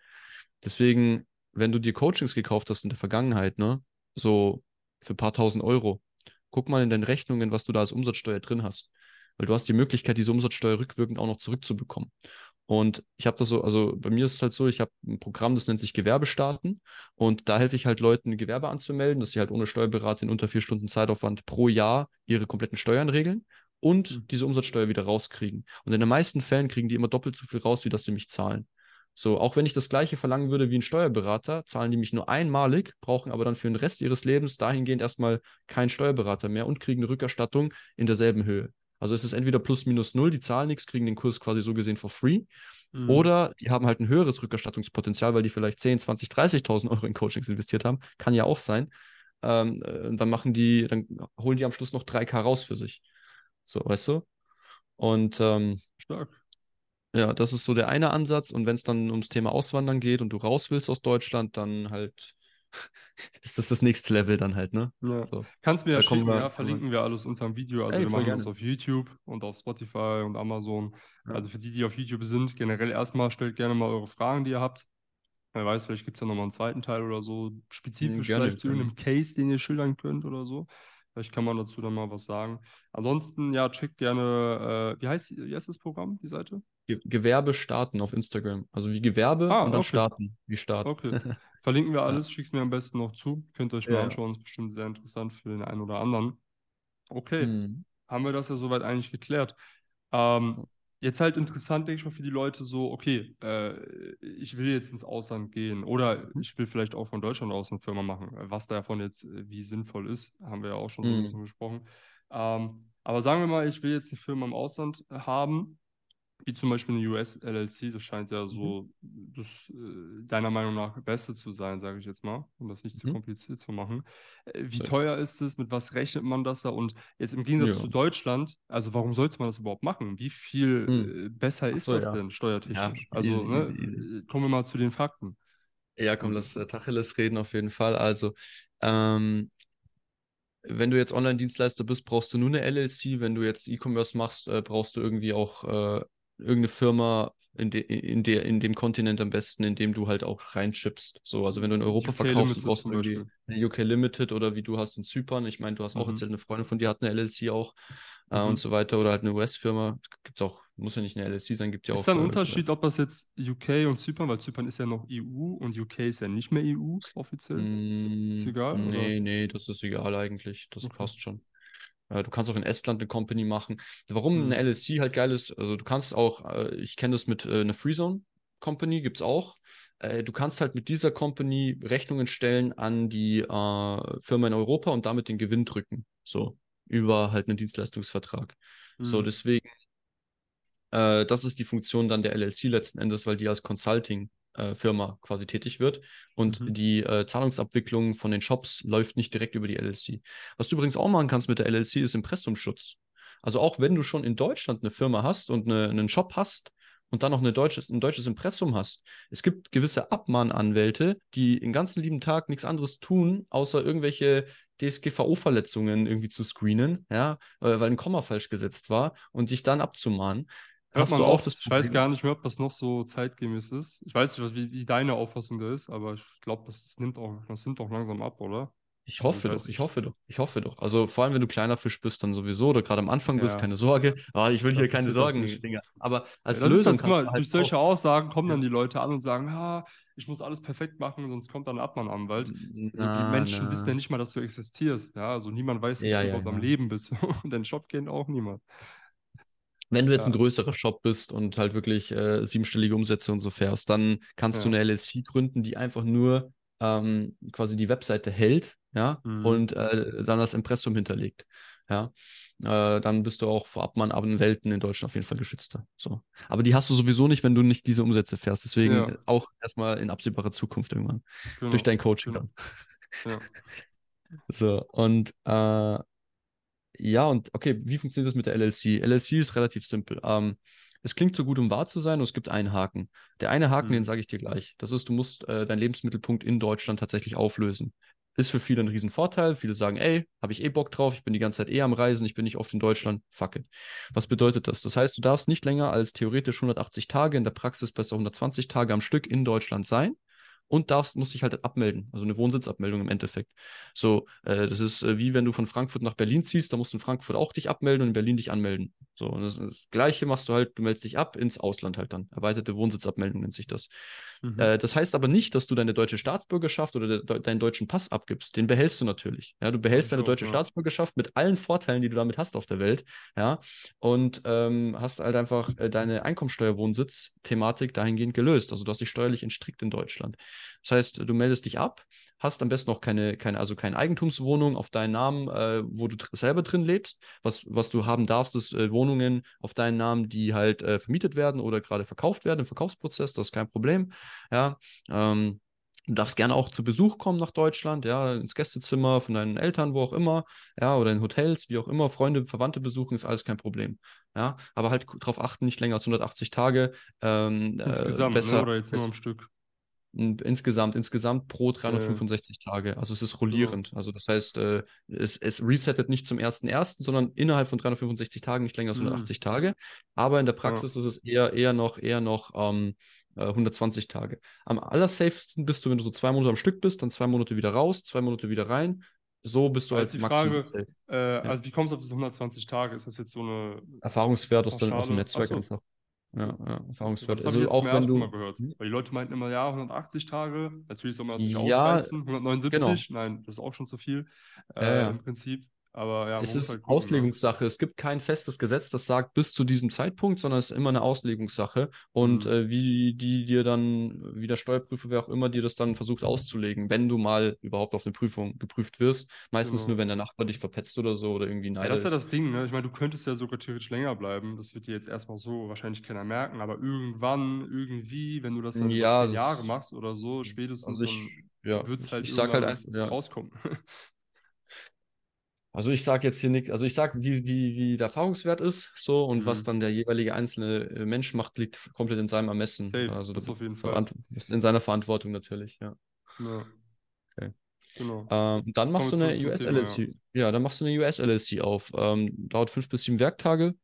Deswegen, wenn du dir Coachings gekauft hast in der Vergangenheit, ne, so für ein paar tausend Euro, guck mal in deinen Rechnungen, was du da als Umsatzsteuer drin hast. Weil du hast die Möglichkeit, diese Umsatzsteuer rückwirkend auch noch zurückzubekommen. Und ich habe das so, also bei mir ist es halt so, ich habe ein Programm, das nennt sich Gewerbestarten. Und da helfe ich halt Leuten, Gewerbe anzumelden, dass sie halt ohne Steuerberater in unter vier Stunden Zeitaufwand pro Jahr ihre kompletten Steuern regeln und mhm. diese Umsatzsteuer wieder rauskriegen. Und in den meisten Fällen kriegen die immer doppelt so viel raus, wie das sie mich zahlen. So, auch wenn ich das gleiche verlangen würde wie ein Steuerberater, zahlen die mich nur einmalig, brauchen aber dann für den Rest ihres Lebens dahingehend erstmal keinen Steuerberater mehr und kriegen eine Rückerstattung in derselben Höhe. Also es ist entweder plus minus null, die zahlen nichts, kriegen den Kurs quasi so gesehen for free. Mhm. Oder die haben halt ein höheres Rückerstattungspotenzial, weil die vielleicht 10, 20, 30.000 Euro in Coachings investiert haben. Kann ja auch sein. Ähm, äh, dann machen die, dann holen die am Schluss noch 3K raus für sich. So, weißt du? Und ähm, stark. Ja, das ist so der eine Ansatz. Und wenn es dann ums Thema Auswandern geht und du raus willst aus Deutschland, dann halt ist das das nächste Level dann halt, ne? Ja. So. Kannst mir ja schicken, wir, ja, verlinken wir alles unter dem Video. Also ey, wir machen gerne. das auf YouTube und auf Spotify und Amazon. Ja. Also für die, die auf YouTube sind, generell erstmal stellt gerne mal eure Fragen, die ihr habt. Wer weiß, vielleicht gibt es ja nochmal einen zweiten Teil oder so, spezifisch ja, vielleicht zu irgendeinem Case, den ihr schildern könnt oder so. Vielleicht kann man dazu dann mal was sagen. Ansonsten, ja, checkt gerne, äh, wie, heißt, wie heißt das Programm, die Seite? Gewerbe starten auf Instagram. Also wie Gewerbe ah, und dann okay. starten. Wie Start. Okay. Verlinken wir alles, ja. schickt mir am besten noch zu. Könnt ihr euch mal anschauen, ist bestimmt sehr interessant für den einen oder anderen. Okay, mhm. haben wir das ja soweit eigentlich geklärt. Ähm, jetzt halt interessant, denke ich mal, für die Leute so, okay, äh, ich will jetzt ins Ausland gehen oder mhm. ich will vielleicht auch von Deutschland aus eine Firma machen. Was davon jetzt äh, wie sinnvoll ist, haben wir ja auch schon so ein bisschen mhm. gesprochen. Ähm, aber sagen wir mal, ich will jetzt eine Firma im Ausland haben wie zum Beispiel eine US-LLC, das scheint ja so mhm. das, äh, deiner Meinung nach Beste zu sein, sage ich jetzt mal, um das nicht mhm. zu kompliziert zu machen. Äh, wie teuer ist es? Mit was rechnet man das da? Und jetzt im Gegensatz ja. zu Deutschland, also warum sollte man das überhaupt machen? Wie viel mhm. besser ist so, das ja. denn steuertechnisch? Ja, also easy, ne, easy, easy. Kommen wir mal zu den Fakten. Ja, komm, lass äh, Tacheles reden auf jeden Fall. Also, ähm, wenn du jetzt Online-Dienstleister bist, brauchst du nur eine LLC. Wenn du jetzt E-Commerce machst, äh, brauchst du irgendwie auch äh, irgendeine Firma in, de, in, der, in dem Kontinent am besten, in dem du halt auch reinschippst. So, also wenn du in Europa UK verkaufst, brauchst du irgendwie eine UK Limited oder wie du hast in Zypern. Ich meine, du hast mhm. auch erzählt, eine Freundin von dir hat eine LLC auch äh, mhm. und so weiter oder halt eine US-Firma. Gibt es auch, muss ja nicht eine LLC sein, gibt ja auch. Ist da ein äh, Unterschied, ob das jetzt UK und Zypern, weil Zypern ist ja noch EU und UK ist ja nicht mehr EU offiziell? Mm, ist egal? Nee, oder? nee, das ist egal eigentlich. Das okay. passt schon. Äh, du kannst auch in Estland eine Company machen. Warum mhm. eine LSC halt geil ist, also du kannst auch, äh, ich kenne das mit äh, einer Freezone Company, gibt es auch. Du kannst halt mit dieser Company Rechnungen stellen an die äh, Firma in Europa und damit den Gewinn drücken. So, über halt einen Dienstleistungsvertrag. Mhm. So, deswegen, äh, das ist die Funktion dann der LLC letzten Endes, weil die als Consulting äh, Firma quasi tätig wird. Und mhm. die äh, Zahlungsabwicklung von den Shops läuft nicht direkt über die LLC. Was du übrigens auch machen kannst mit der LLC, ist Impressumschutz. Also auch wenn du schon in Deutschland eine Firma hast und eine, einen Shop hast und dann noch eine deutsches, ein deutsches Impressum hast, es gibt gewisse Abmahnanwälte, die den ganzen lieben Tag nichts anderes tun, außer irgendwelche DSGVO-Verletzungen irgendwie zu screenen, ja, äh, weil ein Komma falsch gesetzt war und dich dann abzumahnen. Hört du auch das Ich weiß gar nicht mehr, ob das noch so zeitgemäß ist. Ich weiß nicht, wie, wie deine Auffassung da ist, aber ich glaube, das, das, nimmt auch, das nimmt auch langsam ab, oder? Ich hoffe also, doch, ich hoffe doch, ich hoffe doch. Also vor allem, wenn du kleiner Fisch bist, dann sowieso, oder gerade am Anfang ja. bist, keine Sorge. Oh, ich will hier keine Sorgen. Aber als ja, Lösung das, kannst mal, halt Durch solche Aussagen kommen ja. dann die Leute an und sagen, ah, ich muss alles perfekt machen, sonst kommt dann ein Abmahnanwalt. Also die Menschen na. wissen ja nicht mal, dass du existierst. Ja, also niemand weiß, dass du überhaupt am Leben bist. und dein Shop kennt auch niemand. Wenn du jetzt ja. ein größerer Shop bist und halt wirklich äh, siebenstellige Umsätze und so fährst, dann kannst ja. du eine LLC gründen, die einfach nur ähm, quasi die Webseite hält, ja, mhm. und äh, dann das Impressum hinterlegt. Ja, äh, dann bist du auch vor Abmannabendwelten in Deutschland auf jeden Fall geschützter. So. Aber die hast du sowieso nicht, wenn du nicht diese Umsätze fährst. Deswegen ja. auch erstmal in absehbarer Zukunft irgendwann. Genau. Durch dein Coaching genau. dann. Ja. So, und äh, ja, und okay, wie funktioniert das mit der LLC? LLC ist relativ simpel. Ähm, es klingt so gut, um wahr zu sein, und es gibt einen Haken. Der eine Haken, mhm. den sage ich dir gleich. Das ist, du musst äh, deinen Lebensmittelpunkt in Deutschland tatsächlich auflösen. Ist für viele ein Riesenvorteil. Viele sagen, ey, habe ich eh Bock drauf, ich bin die ganze Zeit eh am Reisen, ich bin nicht oft in Deutschland, fuck it. Was bedeutet das? Das heißt, du darfst nicht länger als theoretisch 180 Tage, in der Praxis besser 120 Tage am Stück in Deutschland sein und darfst, musst dich halt abmelden, also eine Wohnsitzabmeldung im Endeffekt. So, äh, das ist äh, wie wenn du von Frankfurt nach Berlin ziehst, da musst du in Frankfurt auch dich abmelden und in Berlin dich anmelden. So, und das, das Gleiche machst du halt, du meldest dich ab ins Ausland halt dann. Erweiterte Wohnsitzabmeldung nennt sich das. Mhm. Äh, das heißt aber nicht, dass du deine deutsche Staatsbürgerschaft oder de deinen deutschen Pass abgibst. Den behältst du natürlich. Ja, du behältst deine deutsche ja. Staatsbürgerschaft mit allen Vorteilen, die du damit hast auf der Welt. Ja, und ähm, hast halt einfach äh, deine Einkommensteuerwohnsitz-Thematik dahingehend gelöst. Also du hast dich steuerlich entstrickt in Deutschland. Das heißt, du meldest dich ab, hast am besten noch keine, keine also keine Eigentumswohnung auf deinen Namen, äh, wo du selber drin lebst. Was, was du haben darfst, ist äh, Wohnungen auf deinen Namen, die halt äh, vermietet werden oder gerade verkauft werden im Verkaufsprozess. Das ist kein Problem. Ja. Ähm, Du darfst gerne auch zu Besuch kommen nach Deutschland, ja, ins Gästezimmer von deinen Eltern, wo auch immer, ja, oder in Hotels, wie auch immer, Freunde, Verwandte besuchen, ist alles kein Problem. Ja, aber halt darauf achten, nicht länger als 180 Tage. Ähm, äh, Insgesamt, äh, besser, ne? oder jetzt nur am Stück? Insgesamt, insgesamt pro 365 ja. Tage. Also es ist rollierend. Ja. Also das heißt, äh, es, es resettet nicht zum 1.1., sondern innerhalb von 365 Tagen, nicht länger als 180 mhm. Tage. Aber in der Praxis ja. ist es eher, eher noch, eher noch ähm, 120 äh, Tage. Am allersafesten bist du, wenn du so zwei Monate am Stück bist, dann zwei Monate wieder raus, zwei Monate wieder rein. So bist du also halt maximal Frage, äh, Also wie kommst du auf diese 120 Tage? Ist das jetzt so eine Erfahrungswert aus, aus dem Netzwerk so. einfach. Ja, ja, Erfahrungswert. Das also auch wenn du. Mal gehört. Hm? Weil die Leute meinten immer, ja, 180 Tage. Natürlich soll man das nicht ja, ausreizen. 179, genau. nein, das ist auch schon zu viel. Äh. Im Prinzip. Aber ja, es ist halt Auslegungssache. Es gibt kein festes Gesetz, das sagt bis zu diesem Zeitpunkt, sondern es ist immer eine Auslegungssache. Und mhm. äh, wie die dir dann, wie der Steuerprüfer, wer auch immer dir das dann versucht auszulegen, wenn du mal überhaupt auf eine Prüfung geprüft wirst. Meistens genau. nur, wenn der Nachbar dich verpetzt oder so oder irgendwie neidisch. Ja, das ist ja das Ding, ne? Ich meine, du könntest ja sogar theoretisch länger bleiben. Das wird dir jetzt erstmal so wahrscheinlich keiner merken, aber irgendwann, irgendwie, wenn du das dann ja, zehn Jahre machst oder so, spätestens also ich, ja, wird es halt, ich sag halt einfach, ja. rauskommen. Also ich sage jetzt hier nicht, also ich sage, wie, wie, wie der Erfahrungswert ist, so und mhm. was dann der jeweilige einzelne äh, Mensch macht, liegt komplett in seinem Ermessen. Safe, also das, das auf jeden Fall. Ist in seiner Verantwortung natürlich, ja. ja. Okay. Genau. Ähm, dann machst Kommen du eine US-LLC. Ja. ja. dann machst du eine US-LLC auf. Ähm, dauert fünf bis sieben Werktage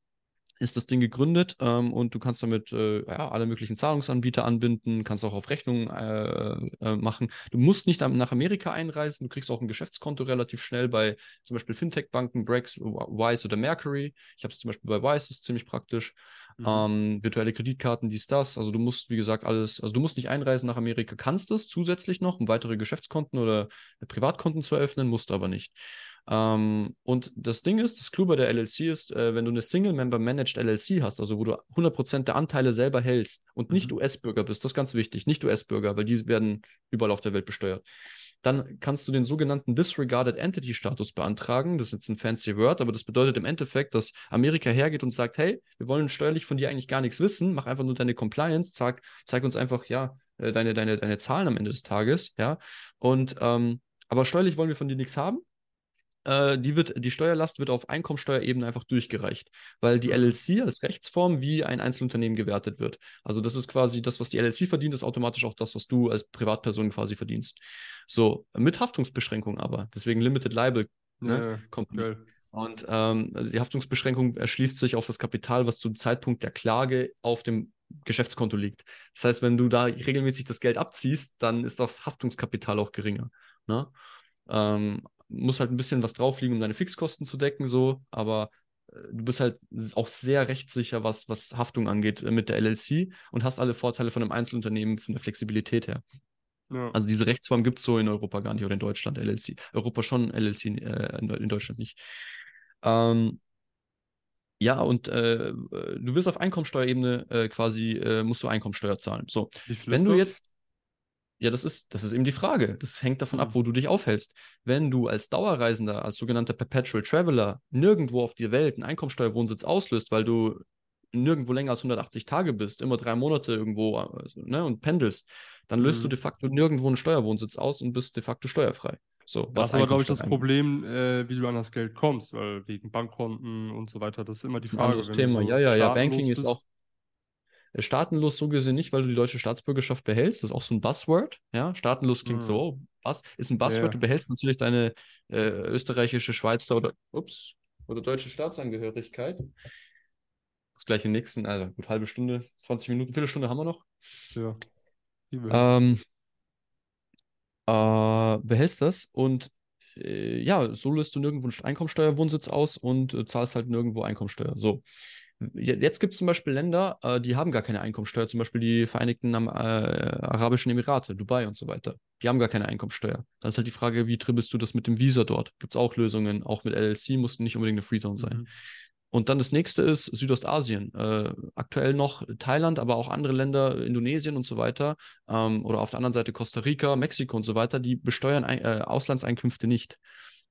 ist das Ding gegründet ähm, und du kannst damit äh, ja, alle möglichen Zahlungsanbieter anbinden, kannst auch auf Rechnungen äh, äh, machen. Du musst nicht nach Amerika einreisen, du kriegst auch ein Geschäftskonto relativ schnell bei zum Beispiel Fintech-Banken, Brex, Wise oder Mercury. Ich habe es zum Beispiel bei Wise, das ist ziemlich praktisch. Mhm. Ähm, virtuelle Kreditkarten, dies, das. Also du musst, wie gesagt, alles, also du musst nicht einreisen nach Amerika, kannst es zusätzlich noch, um weitere Geschäftskonten oder Privatkonten zu eröffnen, musst aber nicht. Ähm, und das Ding ist, das Clou bei der LLC ist, äh, wenn du eine Single-Member-Managed LLC hast, also wo du 100% der Anteile selber hältst und nicht mhm. US-Bürger bist, das ist ganz wichtig, nicht US-Bürger, weil die werden überall auf der Welt besteuert, dann kannst du den sogenannten Disregarded Entity Status beantragen. Das ist jetzt ein fancy Word, aber das bedeutet im Endeffekt, dass Amerika hergeht und sagt, hey, wir wollen steuerlich von dir eigentlich gar nichts wissen, mach einfach nur deine Compliance, zeig, zeig uns einfach, ja, äh, deine, deine, deine Zahlen am Ende des Tages, ja. Und ähm, aber steuerlich wollen wir von dir nichts haben äh, die, wird, die Steuerlast wird auf Einkommensteuerebene einfach durchgereicht, weil die LLC als Rechtsform wie ein Einzelunternehmen gewertet wird. Also das ist quasi das, was die LLC verdient, ist automatisch auch das, was du als Privatperson quasi verdienst. So, mit Haftungsbeschränkung aber. Deswegen Limited Liable ne, ja, kommt. Geil. Und ähm, die Haftungsbeschränkung erschließt sich auf das Kapital, was zum Zeitpunkt der Klage auf dem Geschäftskonto liegt. Das heißt, wenn du da regelmäßig das Geld abziehst, dann ist das Haftungskapital auch geringer. Ne? Ähm, muss halt ein bisschen was drauf liegen, um deine Fixkosten zu decken, so, aber äh, du bist halt auch sehr rechtssicher, was, was Haftung angeht äh, mit der LLC und hast alle Vorteile von einem Einzelunternehmen von der Flexibilität her. Ja. Also diese Rechtsform gibt es so in Europa gar nicht oder in Deutschland LLC. Europa schon, LLC äh, in, Deutschland nicht. Ähm, ja, und äh, du wirst auf Einkommensteuerebene äh, quasi, äh, musst du Einkommensteuer zahlen. So, wenn du jetzt ja, das ist, das ist eben die Frage. Das hängt davon ab, mhm. wo du dich aufhältst. Wenn du als Dauerreisender, als sogenannter Perpetual Traveler nirgendwo auf der Welt einen Einkommensteuerwohnsitz auslöst, weil du nirgendwo länger als 180 Tage bist, immer drei Monate irgendwo also, ne, und pendelst, dann löst mhm. du de facto nirgendwo einen Steuerwohnsitz aus und bist de facto steuerfrei. So, das ist aber, glaube ich, das Problem, äh, wie du an das Geld kommst, weil wegen Bankkonten und so weiter, das ist immer die Frage. Das Thema, so ja, ja, ja, Banking ist auch staatenlos so gesehen nicht, weil du die deutsche Staatsbürgerschaft behältst. Das ist auch so ein Buzzword. Ja, staatenlos klingt mhm. so, was ist ein Buzzword? Ja. Du behältst natürlich deine äh, österreichische, Schweizer oder, ups, oder deutsche Staatsangehörigkeit. Das gleiche nächsten, also gut, halbe Stunde, 20 Minuten, Viertelstunde haben wir noch. Ja. Ähm, äh, behältst das und äh, ja, so löst du nirgendwo einen Einkommensteuerwohnsitz aus und äh, zahlst halt nirgendwo Einkommensteuer. So. Jetzt gibt es zum Beispiel Länder, äh, die haben gar keine Einkommensteuer, zum Beispiel die Vereinigten äh, Arabischen Emirate, Dubai und so weiter. Die haben gar keine Einkommensteuer. Dann ist halt die Frage, wie dribbelst du das mit dem Visa dort? Gibt es auch Lösungen, auch mit LLC muss nicht unbedingt eine Freezone sein. Mhm. Und dann das nächste ist Südostasien. Äh, aktuell noch Thailand, aber auch andere Länder, Indonesien und so weiter. Ähm, oder auf der anderen Seite Costa Rica, Mexiko und so weiter, die besteuern äh, Auslandseinkünfte nicht.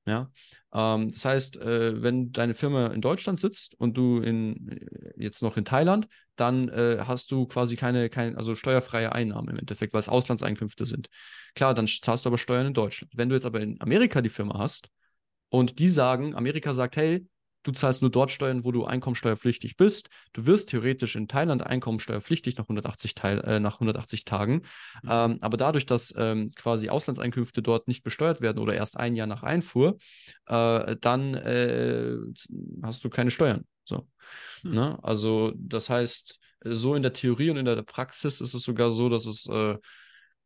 Ja, ähm, das heißt, äh, wenn deine Firma in Deutschland sitzt und du in, äh, jetzt noch in Thailand, dann äh, hast du quasi keine, keine, also steuerfreie Einnahmen im Endeffekt, weil es Auslandseinkünfte sind. Klar, dann zahlst du aber Steuern in Deutschland. Wenn du jetzt aber in Amerika die Firma hast und die sagen, Amerika sagt, hey, du zahlst nur dort Steuern, wo du einkommensteuerpflichtig bist. Du wirst theoretisch in Thailand einkommensteuerpflichtig nach 180, Teil, äh, nach 180 Tagen. Mhm. Ähm, aber dadurch, dass ähm, quasi Auslandseinkünfte dort nicht besteuert werden oder erst ein Jahr nach Einfuhr, äh, dann äh, hast du keine Steuern. So. Mhm. Ne? Also das heißt, so in der Theorie und in der Praxis ist es sogar so, dass es äh,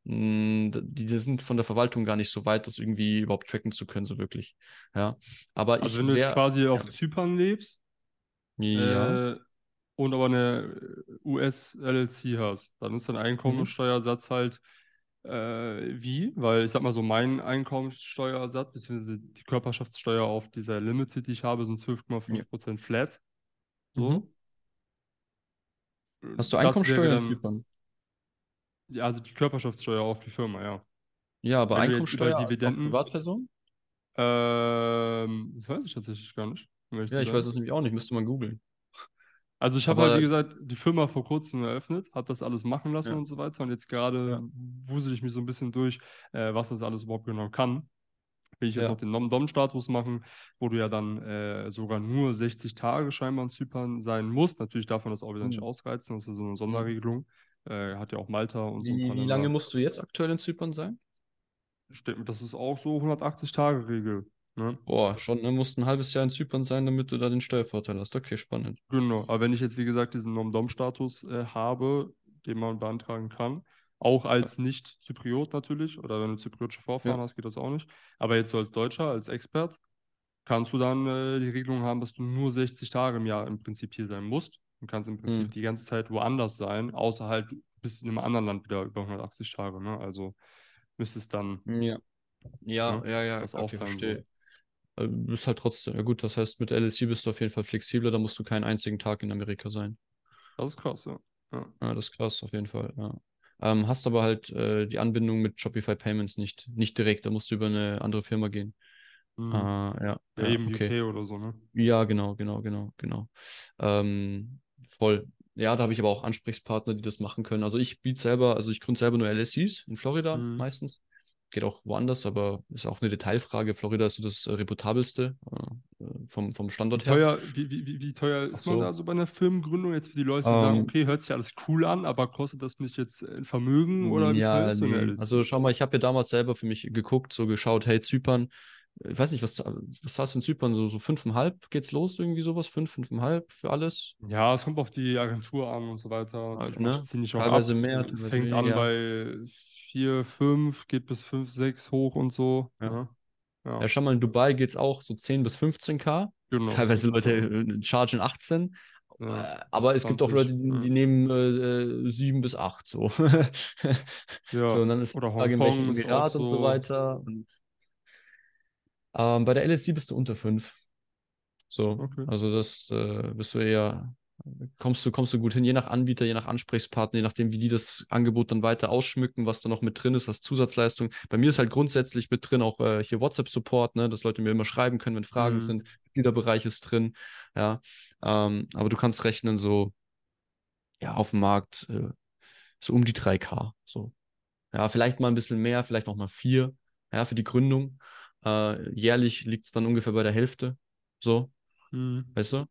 die sind von der Verwaltung gar nicht so weit, das irgendwie überhaupt tracken zu können, so wirklich. Ja. Aber also wenn du jetzt quasi ja. auf Zypern lebst ja. Äh, und aber eine US-LLC hast, dann ist dein Einkommensteuersatz mhm. halt äh, wie? Weil ich sag mal so, mein Einkommensteuersatz, beziehungsweise die Körperschaftssteuer auf dieser Limited, die ich habe, sind 12,5% ja. flat. So. Mhm. Hast du Einkommensteuer in Zypern? Ja, also die Körperschaftssteuer auf die Firma, ja. Ja, aber Wenn Einkommensteuer als Privatperson? Ähm, das weiß ich tatsächlich gar nicht. Ja, ich weiß es nämlich auch nicht, müsste man googeln. Also ich habe halt, wie gesagt, die Firma vor kurzem eröffnet, habe das alles machen lassen ja. und so weiter. Und jetzt gerade ja. wusel ich mich so ein bisschen durch, äh, was das alles überhaupt genau kann. Will ich jetzt ja. noch den Nom-Dom-Status machen, wo du ja dann äh, sogar nur 60 Tage scheinbar in Zypern sein musst. Natürlich darf man das auch wieder mhm. nicht ausreizen, das ist so eine Sonderregelung. Äh, hat ja auch Malta und so. Wie, wie lange musst du jetzt aktuell in Zypern sein? Das ist auch so 180-Tage-Regel. Ne? Boah, schon, ne? Musst ein halbes Jahr in Zypern sein, damit du da den Steuervorteil hast. Okay, spannend. Genau, aber wenn ich jetzt, wie gesagt, diesen Nom-Dom-Status äh, habe, den man beantragen kann, auch als. Nicht-Zypriot natürlich, oder wenn du zypriotische Vorfahren ja. hast, geht das auch nicht. Aber jetzt so als Deutscher, als Expert, kannst du dann äh, die Regelung haben, dass du nur 60 Tage im Jahr im Prinzip hier sein musst. Du kannst im Prinzip mhm. die ganze Zeit woanders sein, außer halt du bist in einem anderen Land wieder über 180 Tage. Ne? Also müsstest dann. Ja. Ja, ne, ja, ja, das okay, verstehe. So. Äh, bist halt trotzdem, ja gut, das heißt, mit LSU bist du auf jeden Fall flexibler, da musst du keinen einzigen Tag in Amerika sein. Das ist krass, ja. Ja, ja das ist krass, auf jeden Fall, ja. Ähm, hast aber halt äh, die Anbindung mit Shopify Payments nicht, nicht direkt, da musst du über eine andere Firma gehen. Mhm. Äh, ja, ja, ja, eben okay. UK oder so, ne? Ja, genau, genau, genau, genau. Ähm, voll. Ja, da habe ich aber auch Ansprechpartner, die das machen können. Also ich biete selber, also ich gründe selber nur LSCs in Florida mhm. meistens. Geht auch woanders, aber ist auch eine Detailfrage. Florida ist so das äh, reputabelste äh, äh, vom, vom Standort wie teuer, her. Wie, wie, wie teuer ist so. man da so bei einer Firmengründung? Jetzt für die Leute, die um, sagen, ähm. okay, hört sich alles cool an, aber kostet das mich jetzt ein Vermögen oder wie ja, teuer ist so eine Also schau mal, ich habe ja damals selber für mich geguckt, so geschaut, hey, Zypern, ich weiß nicht, was, was hast du in Zypern? So, so fünfeinhalb geht's los, irgendwie sowas? Fünf, fünfeinhalb für alles? Ja, es kommt auf die Agentur an und so weiter. Also, ne? Teilweise ab. mehr. Fängt an ja. bei vier, fünf, geht bis fünf, sechs hoch und so. Ja. ja. Ja, ja schau mal, in Dubai geht es auch so 10 bis 15k. Genau. Teilweise Leute äh, chargen 18. Ja, äh, aber es 20, gibt auch Leute, die, die nehmen äh, 7 bis 8 so. ja. so. Und dann ist Oder die Frage, in welchem Emirat und so weiter. Und ähm, bei der LSD bist du unter 5. So, okay. also das äh, bist du eher, kommst du, kommst du gut hin, je nach Anbieter, je nach Ansprechpartner, je nachdem, wie die das Angebot dann weiter ausschmücken, was da noch mit drin ist als Zusatzleistung. Bei mir ist halt grundsätzlich mit drin auch äh, hier WhatsApp-Support, ne, dass Leute mir immer schreiben können, wenn Fragen mhm. sind. Mitgliederbereich ist drin, ja. Ähm, aber du kannst rechnen, so, ja, auf dem Markt, äh, so um die 3K, so. Ja, vielleicht mal ein bisschen mehr, vielleicht auch mal vier, ja, für die Gründung. Äh, jährlich liegt es dann ungefähr bei der Hälfte. So, mhm. weißt du?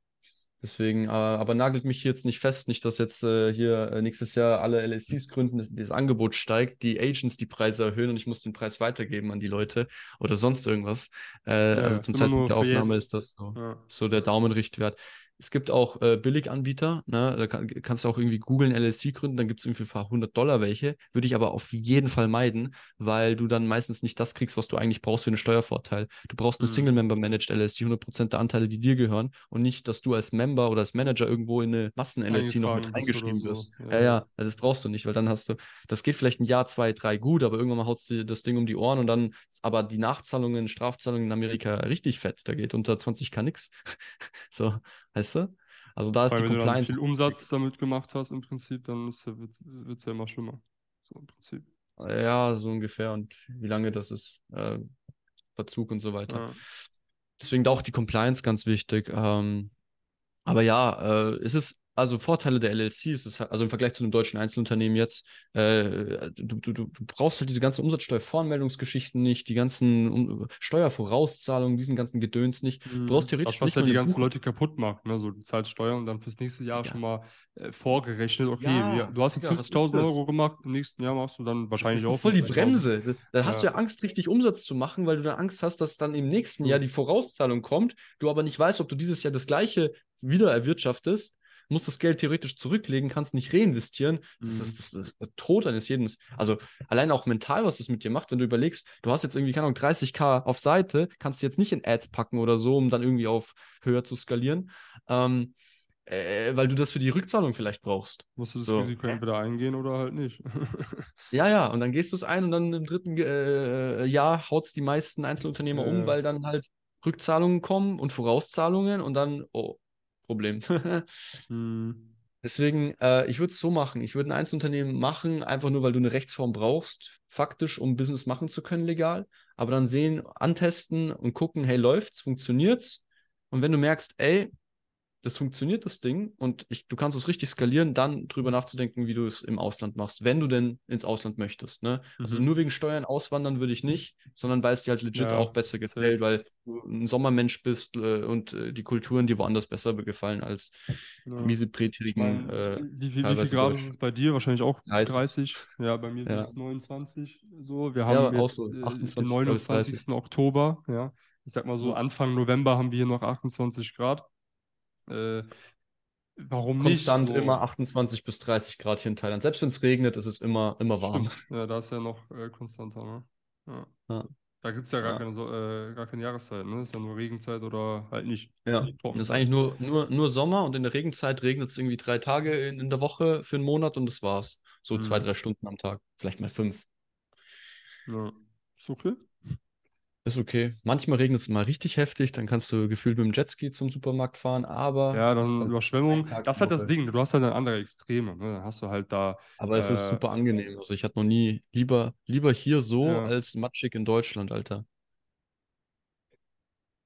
Deswegen, äh, aber nagelt mich hier jetzt nicht fest, nicht, dass jetzt äh, hier äh, nächstes Jahr alle LSCs gründen, dass das Angebot steigt, die Agents die Preise erhöhen und ich muss den Preis weitergeben an die Leute oder sonst irgendwas. Äh, ja, also zum Zeitpunkt der Aufnahme jetzt. ist das so, ja. so der Daumenrichtwert. Es gibt auch äh, Billiganbieter, ne? da kann, kannst du auch irgendwie googeln, LLC gründen, dann gibt es irgendwie für 100 Dollar welche. Würde ich aber auf jeden Fall meiden, weil du dann meistens nicht das kriegst, was du eigentlich brauchst für einen Steuervorteil. Du brauchst eine mhm. Single-Member-Managed LLC, 100% der Anteile, die dir gehören und nicht, dass du als Member oder als Manager irgendwo in eine Massen-LLC noch mit reingeschrieben so. wirst. Ja. ja, ja, also das brauchst du nicht, weil dann hast du, das geht vielleicht ein Jahr, zwei, drei gut, aber irgendwann mal haut dir das Ding um die Ohren und dann, aber die Nachzahlungen, Strafzahlungen in Amerika richtig fett. Da geht unter 20k nix. so, Weißt du? Also da ist Weil die wenn Compliance. Wenn du viel Umsatz damit gemacht hast im Prinzip, dann wird es ja immer schlimmer. So im Prinzip. Ja, so ungefähr. Und wie lange das ist, äh, Verzug und so weiter. Ja. Deswegen auch die Compliance ganz wichtig. Ähm, aber ja, äh, es ist also Vorteile der LLCs ist halt, also im Vergleich zu einem deutschen Einzelunternehmen jetzt, äh, du, du, du brauchst halt diese ganzen Umsatzsteuervoranmeldungsgeschichten nicht, die ganzen um, Steuervorauszahlungen, diesen ganzen Gedöns nicht. Du brauchst mhm. theoretisch das, was ja die ganzen Buch Leute kaputt macht, ne? So, du zahlst Steuern und dann fürs nächste Jahr ja. schon mal äh, vorgerechnet, okay, ja, wir, du hast jetzt 50.000 Euro gemacht, im nächsten Jahr machst du dann wahrscheinlich das ist auch. voll die Bremse. Da, da hast du ja Angst, richtig Umsatz zu machen, weil du dann Angst hast, dass dann im nächsten Jahr die Vorauszahlung kommt, du aber nicht weißt, ob du dieses Jahr das gleiche wieder erwirtschaftest musst das Geld theoretisch zurücklegen, kannst nicht reinvestieren. Das, mhm. ist, das, ist, der Tod eines jeden. Also allein auch mental, was das mit dir macht, wenn du überlegst, du hast jetzt irgendwie, keine Ahnung, 30k auf Seite, kannst du jetzt nicht in Ads packen oder so, um dann irgendwie auf höher zu skalieren. Ähm, äh, weil du das für die Rückzahlung vielleicht brauchst. Musst du das so. Risiko entweder eingehen oder halt nicht. ja, ja, und dann gehst du es ein und dann im dritten äh, Jahr haut es die meisten Einzelunternehmer äh. um, weil dann halt Rückzahlungen kommen und Vorauszahlungen und dann, oh, Problem. hm. Deswegen, äh, ich würde es so machen. Ich würde ein Einzelunternehmen machen, einfach nur, weil du eine Rechtsform brauchst, faktisch, um Business machen zu können, legal. Aber dann sehen, antesten und gucken, hey, läuft's, funktioniert's? Und wenn du merkst, ey, das funktioniert, das Ding, und ich, du kannst es richtig skalieren, dann drüber nachzudenken, wie du es im Ausland machst, wenn du denn ins Ausland möchtest. Ne? Also mhm. nur wegen Steuern auswandern würde ich nicht, sondern weil es dir halt legit ja, auch besser gefällt, weil du ein Sommermensch bist äh, und äh, die Kulturen dir woanders besser gefallen als ja. miese präterigen. Äh, wie, wie, wie viel Grad ist es bei dir? Wahrscheinlich auch 30. 30. Ja, bei mir sind es 29. So, wir haben ja, jetzt so 28, äh, den 29. Oktober. Ja, ich sag mal so, Anfang November haben wir hier noch 28 Grad. Äh, warum Konstant nicht? So, immer 28 bis 30 Grad hier in Thailand. Selbst wenn es regnet, ist es immer, immer warm. Stimmt. Ja, da ist ja noch äh, konstanter. Ne? Ja. ja. Da gibt es ja gar, ja. Keine, so äh, gar keine Jahreszeit. Ne? Ist ja nur Regenzeit oder halt nicht. Ja, das ist eigentlich nur, nur, nur Sommer und in der Regenzeit regnet es irgendwie drei Tage in, in der Woche für einen Monat und das war's. So mhm. zwei, drei Stunden am Tag. Vielleicht mal fünf. Ja, ist okay. Ist okay. Manchmal regnet es mal richtig heftig, dann kannst du gefühlt mit dem Jetski zum Supermarkt fahren, aber. Ja, dann Überschwemmung. Das ist halt das Ding. Du hast halt dann andere Extreme. Ne? Dann hast du halt da. Aber es ist äh, super angenehm. Also, ich hatte noch nie lieber, lieber hier so ja. als matschig in Deutschland, Alter.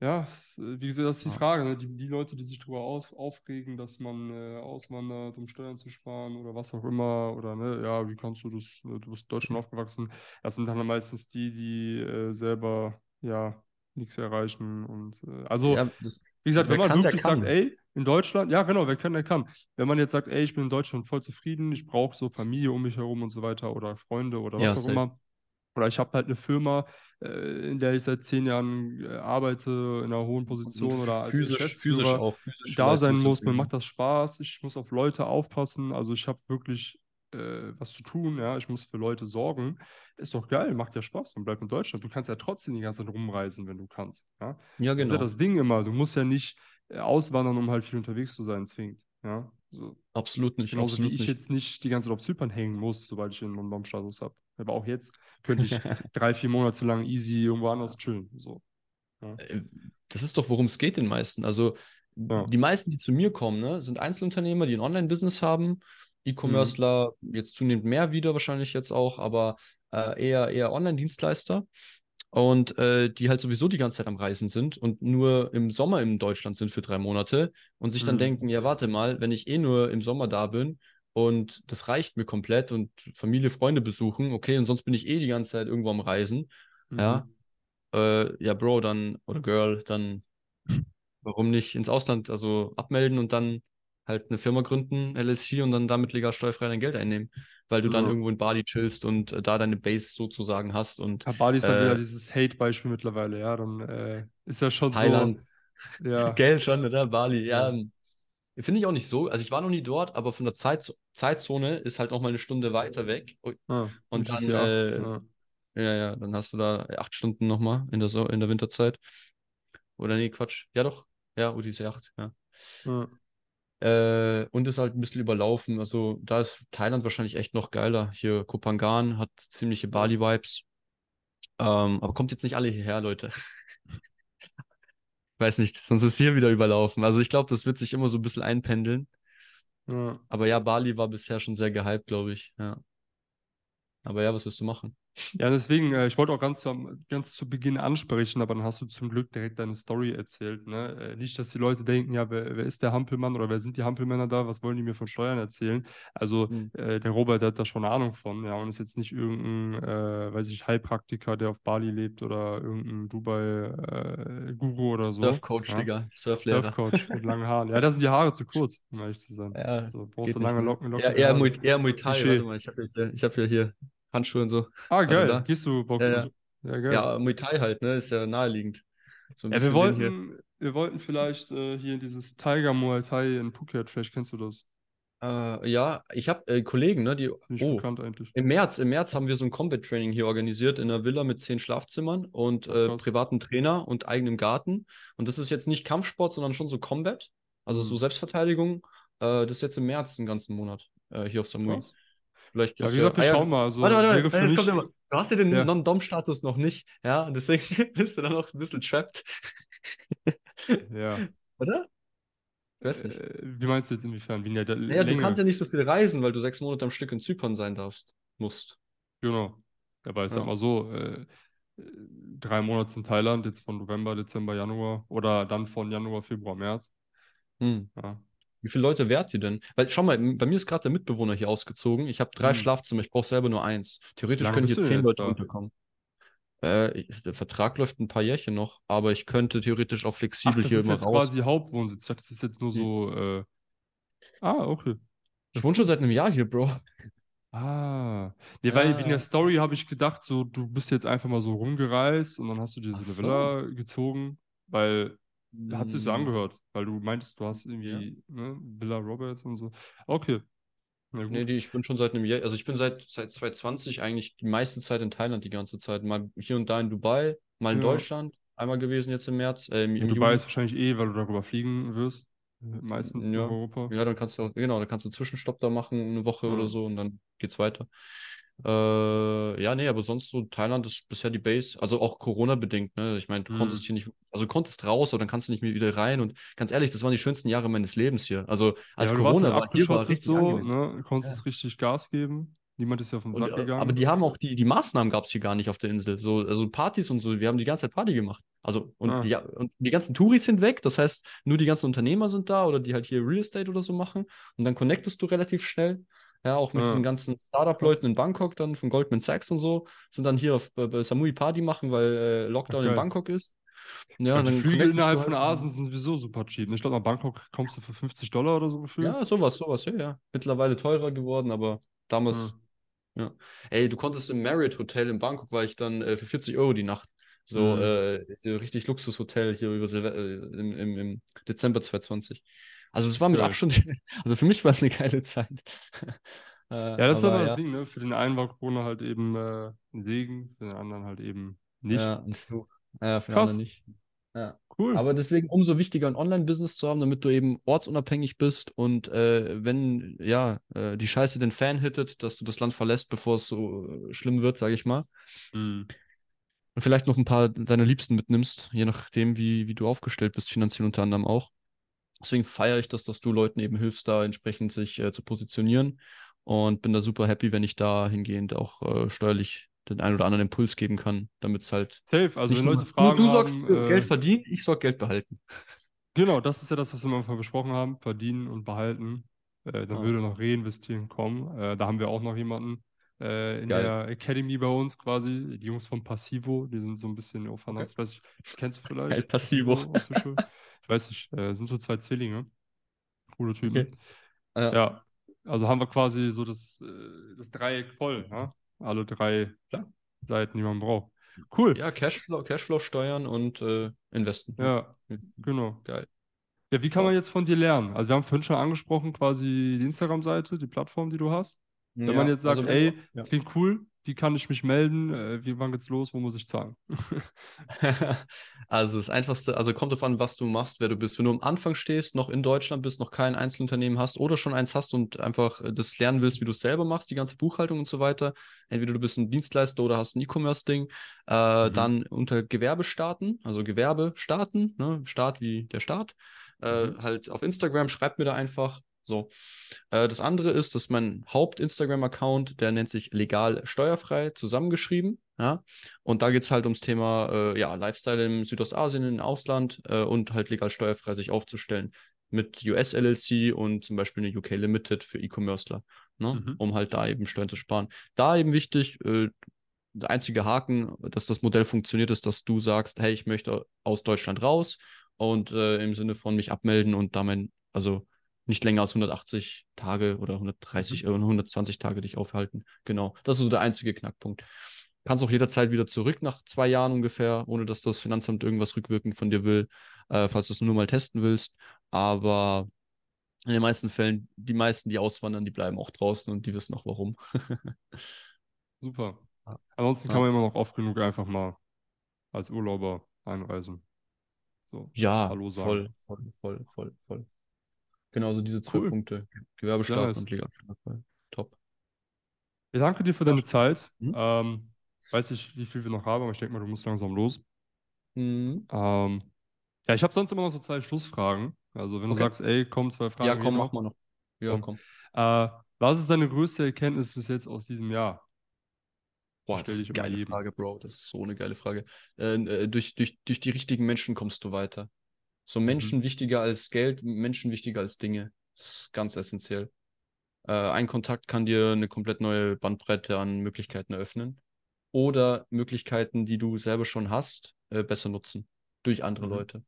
Ja, wie gesagt, das ist die Frage. Ne? Die, die Leute, die sich darüber auf, aufregen, dass man äh, auswandert, um Steuern zu sparen oder was auch immer, oder ne, ja, wie kannst du das, ne? du bist in Deutschland aufgewachsen, das sind dann meistens die, die äh, selber ja, nichts erreichen. Und äh, also, ja, das, wie gesagt, wenn man kann, wirklich sagt, ey, in Deutschland, ja genau, wer kann, der kann. Wenn man jetzt sagt, ey, ich bin in Deutschland voll zufrieden, ich brauche so Familie um mich herum und so weiter oder Freunde oder was ja, auch safe. immer. Oder ich habe halt eine Firma, äh, in der ich seit zehn Jahren äh, arbeite, in einer hohen Position oder als physisch, physisch auch, physisch da sein muss. Mir macht das Spaß, ich muss auf Leute aufpassen. Also ich habe wirklich äh, was zu tun, ja, ich muss für Leute sorgen, ist doch geil, macht ja Spaß und bleib in Deutschland. Du kannst ja trotzdem die ganze Zeit rumreisen, wenn du kannst. Ja, ja genau. Das ist ja genau. das Ding immer. Du musst ja nicht äh, auswandern, um halt viel unterwegs zu sein, zwingend. Ja, so. Absolut nicht. Genauso absolut wie ich nicht. jetzt nicht die ganze Zeit auf Zypern hängen muss, sobald ich einen Non-Bomb-Status habe. Aber auch jetzt könnte ich drei, vier Monate lang easy irgendwo anders chillen. So. Ja. Äh, das ist doch, worum es geht den meisten. Also ja. die meisten, die zu mir kommen, ne, sind Einzelunternehmer, die ein Online-Business haben E-Commercer mhm. jetzt zunehmend mehr wieder wahrscheinlich jetzt auch, aber äh, eher, eher Online-Dienstleister und äh, die halt sowieso die ganze Zeit am Reisen sind und nur im Sommer in Deutschland sind für drei Monate und sich dann mhm. denken, ja, warte mal, wenn ich eh nur im Sommer da bin und das reicht mir komplett und Familie, Freunde besuchen, okay, und sonst bin ich eh die ganze Zeit irgendwo am Reisen. Mhm. Ja. Äh, ja, Bro, dann, oder Girl, dann warum nicht ins Ausland, also abmelden und dann halt eine Firma gründen, LLC und dann damit legal steuerfrei dein Geld einnehmen, weil du ja. dann irgendwo in Bali chillst und äh, da deine Base sozusagen hast. Und, ja, Bali ist äh, dann wieder dieses Hate-Beispiel mittlerweile, ja, dann äh, ist ja schon Thailand. so. Ja. Geld schon, oder? Bali, ja. ja. Finde ich auch nicht so. Also ich war noch nie dort, aber von der Zeit, Zeitzone ist halt noch mal eine Stunde weiter weg. Ah, und dann, äh, ja. ja, ja, dann hast du da acht Stunden noch mal in der, so in der Winterzeit. Oder nee, Quatsch. Ja doch. Ja, UTC 8, ja. ja. Äh, und ist halt ein bisschen überlaufen. Also da ist Thailand wahrscheinlich echt noch geiler. Hier Kopangan hat ziemliche Bali-Vibes. Ähm, aber kommt jetzt nicht alle hierher, Leute. Weiß nicht, sonst ist hier wieder überlaufen. Also ich glaube, das wird sich immer so ein bisschen einpendeln. Ja. Aber ja, Bali war bisher schon sehr gehypt, glaube ich. Ja. Aber ja, was wirst du machen? Ja, deswegen, äh, ich wollte auch ganz zu, ganz zu Beginn ansprechen, aber dann hast du zum Glück direkt deine Story erzählt. Ne? Äh, nicht, dass die Leute denken, ja, wer, wer, ist der Hampelmann oder wer sind die Hampelmänner da? Was wollen die mir von Steuern erzählen? Also, mhm. äh, der Robert, der hat da schon eine Ahnung von, ja, und ist jetzt nicht irgendein, äh, weiß ich, Heilpraktiker, der auf Bali lebt oder irgendein Dubai-Guru äh, oder so. Surfcoach, ja? Digga. Surflehrer. Surfcoach mit langen Haaren. Ja, da sind die Haare zu kurz, um ehrlich zu sein. Ja, so, brauchst du lange Locken, Locken. Ja, eher, Muay, eher Muay Thai, warte mal, ich habe ja, hab ja hier Handschuhe und so. Ah, also geil. Also Gehst du Boxen? Ja, ja. ja, geil. Ja, Muay Thai halt, ne? Ist ja naheliegend. So ja, wir wollten, wir wollten vielleicht äh, hier dieses Tiger Muay Thai in Phuket, vielleicht kennst du das. Äh, ja, ich habe äh, Kollegen, ne, die. Nicht oh, bekannt eigentlich. Im März, im März haben wir so ein Combat Training hier organisiert in einer Villa mit zehn Schlafzimmern und äh, privaten Trainer und eigenem Garten. Und das ist jetzt nicht Kampfsport, sondern schon so Combat, also mhm. so Selbstverteidigung. Äh, das ist jetzt im März den ganzen Monat äh, hier auf Samui. Krass. Vielleicht ja, wie gesagt, wir ja, schauen mal. Also, warte, warte, warte. Jetzt kommt immer. Du hast ja den ja. Non-Dom-Status noch nicht, ja, deswegen bist du dann noch ein bisschen trapped. ja. Oder? Ich weiß nicht. Äh, wie meinst du jetzt inwiefern? Wie der naja, du kannst ja nicht so viel reisen, weil du sechs Monate am Stück in Zypern sein darfst, musst. Genau. Aber ich ja. sag mal so, äh, drei Monate in Thailand, jetzt von November, Dezember, Januar oder dann von Januar, Februar, März. Hm. Ja. Wie viele Leute wärt ihr denn? Weil schau mal, bei mir ist gerade der Mitbewohner hier ausgezogen. Ich habe drei hm. Schlafzimmer, ich brauche selber nur eins. Theoretisch Lange können hier zehn Leute da? unterkommen. Äh, der Vertrag läuft ein paar Jährchen noch, aber ich könnte theoretisch auch flexibel Ach, hier immer raus. Das ist quasi Hauptwohnsitz. Ich dachte, das ist jetzt nur so. Äh... Ah, okay. Ich wohne schon seit einem Jahr hier, Bro. Ah. Nee, weil ah. in der Story habe ich gedacht, so, du bist jetzt einfach mal so rumgereist und dann hast du dir so eine. Villa gezogen, weil hat sich so hm. angehört, weil du meintest, du hast irgendwie ja. ne, Villa Roberts und so. Okay. nee, die, ich bin schon seit einem Jahr, also ich bin seit, seit 2020 eigentlich die meiste Zeit in Thailand die ganze Zeit. Mal hier und da in Dubai, mal in ja. Deutschland, einmal gewesen jetzt im März. Äh, im, im Dubai Juni. ist wahrscheinlich eh, weil du darüber fliegen wirst. Meistens ja. in Europa. Ja, dann kannst du auch, genau, dann kannst du einen Zwischenstopp da machen, eine Woche ja. oder so und dann geht's weiter. Äh, ja, nee, aber sonst so Thailand ist bisher die Base, also auch Corona-bedingt, ne? Ich meine, du mhm. konntest hier nicht, also du konntest raus, aber dann kannst du nicht mehr wieder rein. Und ganz ehrlich, das waren die schönsten Jahre meines Lebens hier. Also als ja, Corona war hier war richtig so, ne? Du konntest ja. richtig Gas geben. Niemand ist ja vom Sack und, äh, gegangen. Aber die haben auch die, die Maßnahmen gab es hier gar nicht auf der Insel. So, also Partys und so, wir haben die ganze Zeit Party gemacht. Also, und, ah. die, und die ganzen Touris sind weg, das heißt, nur die ganzen Unternehmer sind da oder die halt hier Real Estate oder so machen. Und dann connectest du relativ schnell. Ja, auch mit ja. diesen ganzen Startup-Leuten in Bangkok dann von Goldman Sachs und so, sind dann hier auf äh, Samui Party machen, weil äh, Lockdown okay. in Bangkok ist. Ja, und dann Flüge innerhalb von halt Asien sind sowieso super cheap. Ich glaube, nach Bangkok kommst du für 50 Dollar oder so gefühlt. Ja, sowas, sowas, ja, ja. Mittlerweile teurer geworden, aber damals, ja. ja. Ey, du konntest im Marriott Hotel in Bangkok, war ich dann äh, für 40 Euro die Nacht. So, mhm. äh, so richtig Luxushotel hier über Silve äh, im, im, im Dezember 2020. Also es war mit Abstand, also für mich war es eine geile Zeit. äh, ja, das ist aber das Ding, ne? Für den einen war Corona halt eben äh, ein Segen, für den anderen halt eben nicht. Ja, ein Fluch. Ja, für den nicht. Ja. Cool. Aber deswegen umso wichtiger ein Online-Business zu haben, damit du eben ortsunabhängig bist und äh, wenn ja äh, die Scheiße den Fan hittet, dass du das Land verlässt, bevor es so äh, schlimm wird, sage ich mal. Mhm. Und vielleicht noch ein paar deiner Liebsten mitnimmst, je nachdem, wie, wie du aufgestellt bist, finanziell unter anderem auch. Deswegen feiere ich das, dass du Leuten eben hilfst, da entsprechend sich äh, zu positionieren. Und bin da super happy, wenn ich da hingehend auch äh, steuerlich den einen oder anderen Impuls geben kann, damit es halt. Safe, also wenn Leute fragen. Du, du sorgst äh, Geld verdienen, ich sorge Geld behalten. Genau, das ist ja das, was wir am Anfang besprochen haben: verdienen und behalten. Äh, dann oh. würde noch Reinvestieren kommen. Äh, da haben wir auch noch jemanden äh, in Geil. der Academy bei uns quasi. Die Jungs von Passivo, die sind so ein bisschen auf weiß ich, kennst du vielleicht? Geil, Passivo. ich weiß nicht, äh, sind so zwei Zwillinge. Coole Typen. Okay. Ja. ja. also haben wir quasi so das, äh, das Dreieck voll, ja? alle drei ja. Seiten, die man braucht. Cool. Ja, Cashflow, Cashflow steuern und äh, investen. Ja, genau. Geil. Ja, wie kann man jetzt von dir lernen? Also wir haben vorhin schon angesprochen, quasi die Instagram-Seite, die Plattform, die du hast. Wenn ja, man jetzt sagt, also, ey, ja. klingt cool, wie kann ich mich melden? Äh, wie wann geht's los? Wo muss ich zahlen? also das Einfachste, also kommt darauf an, was du machst, wer du bist. Wenn du am Anfang stehst, noch in Deutschland bist, noch kein Einzelunternehmen hast oder schon eins hast und einfach äh, das lernen willst, wie du es selber machst, die ganze Buchhaltung und so weiter. Entweder du bist ein Dienstleister oder hast ein E-Commerce-Ding. Äh, mhm. Dann unter Gewerbe starten, also Gewerbe starten, ne? Start wie der Staat. Äh, mhm. Halt auf Instagram, schreibt mir da einfach. So. Äh, das andere ist, dass mein Haupt-Instagram-Account, der nennt sich legal steuerfrei zusammengeschrieben. Ja? Und da geht es halt ums Thema äh, ja, Lifestyle im Südostasien, im Ausland äh, und halt legal steuerfrei sich aufzustellen. Mit US LLC und zum Beispiel eine UK Limited für E-Commercer, ne? Mhm. um halt da eben Steuern zu sparen. Da eben wichtig, äh, der einzige Haken, dass das Modell funktioniert, ist, dass du sagst, hey, ich möchte aus Deutschland raus und äh, im Sinne von mich abmelden und da mein, also nicht länger als 180 Tage oder 130 mhm. 120 Tage dich aufhalten. Genau, das ist so der einzige Knackpunkt. Kannst auch jederzeit wieder zurück nach zwei Jahren ungefähr, ohne dass das Finanzamt irgendwas rückwirkend von dir will, äh, falls du es nur mal testen willst. Aber in den meisten Fällen, die meisten, die auswandern, die bleiben auch draußen und die wissen auch warum. Super. Ansonsten ja. kann man immer noch oft genug einfach mal als Urlauber einreisen. So, ja, Hallo sagen. voll, voll, voll, voll, voll. Genauso diese zwei cool. Punkte. Gewerbestaat nice. und Legalsteuerfrei. Top. Ich danke dir für deine Zeit. Mhm. Ähm, weiß nicht, wie viel wir noch haben, aber ich denke mal, du musst langsam los. Mhm. Ähm, ja, ich habe sonst immer noch so zwei Schlussfragen. Also, wenn okay. du sagst, ey, komm, zwei Fragen. Ja, komm, mach mal noch. Ja, komm. komm. Äh, was ist deine größte Erkenntnis bis jetzt aus diesem Jahr? Boah, das ist eine geile Frage, Bro. Das ist so eine geile Frage. Äh, äh, durch, durch, durch die richtigen Menschen kommst du weiter. So mhm. Menschen mhm. wichtiger als Geld, Menschen wichtiger als Dinge. Das ist ganz essentiell. Äh, ein Kontakt kann dir eine komplett neue Bandbreite an Möglichkeiten eröffnen. Oder Möglichkeiten, die du selber schon hast, äh, besser nutzen. Durch andere mhm. Leute.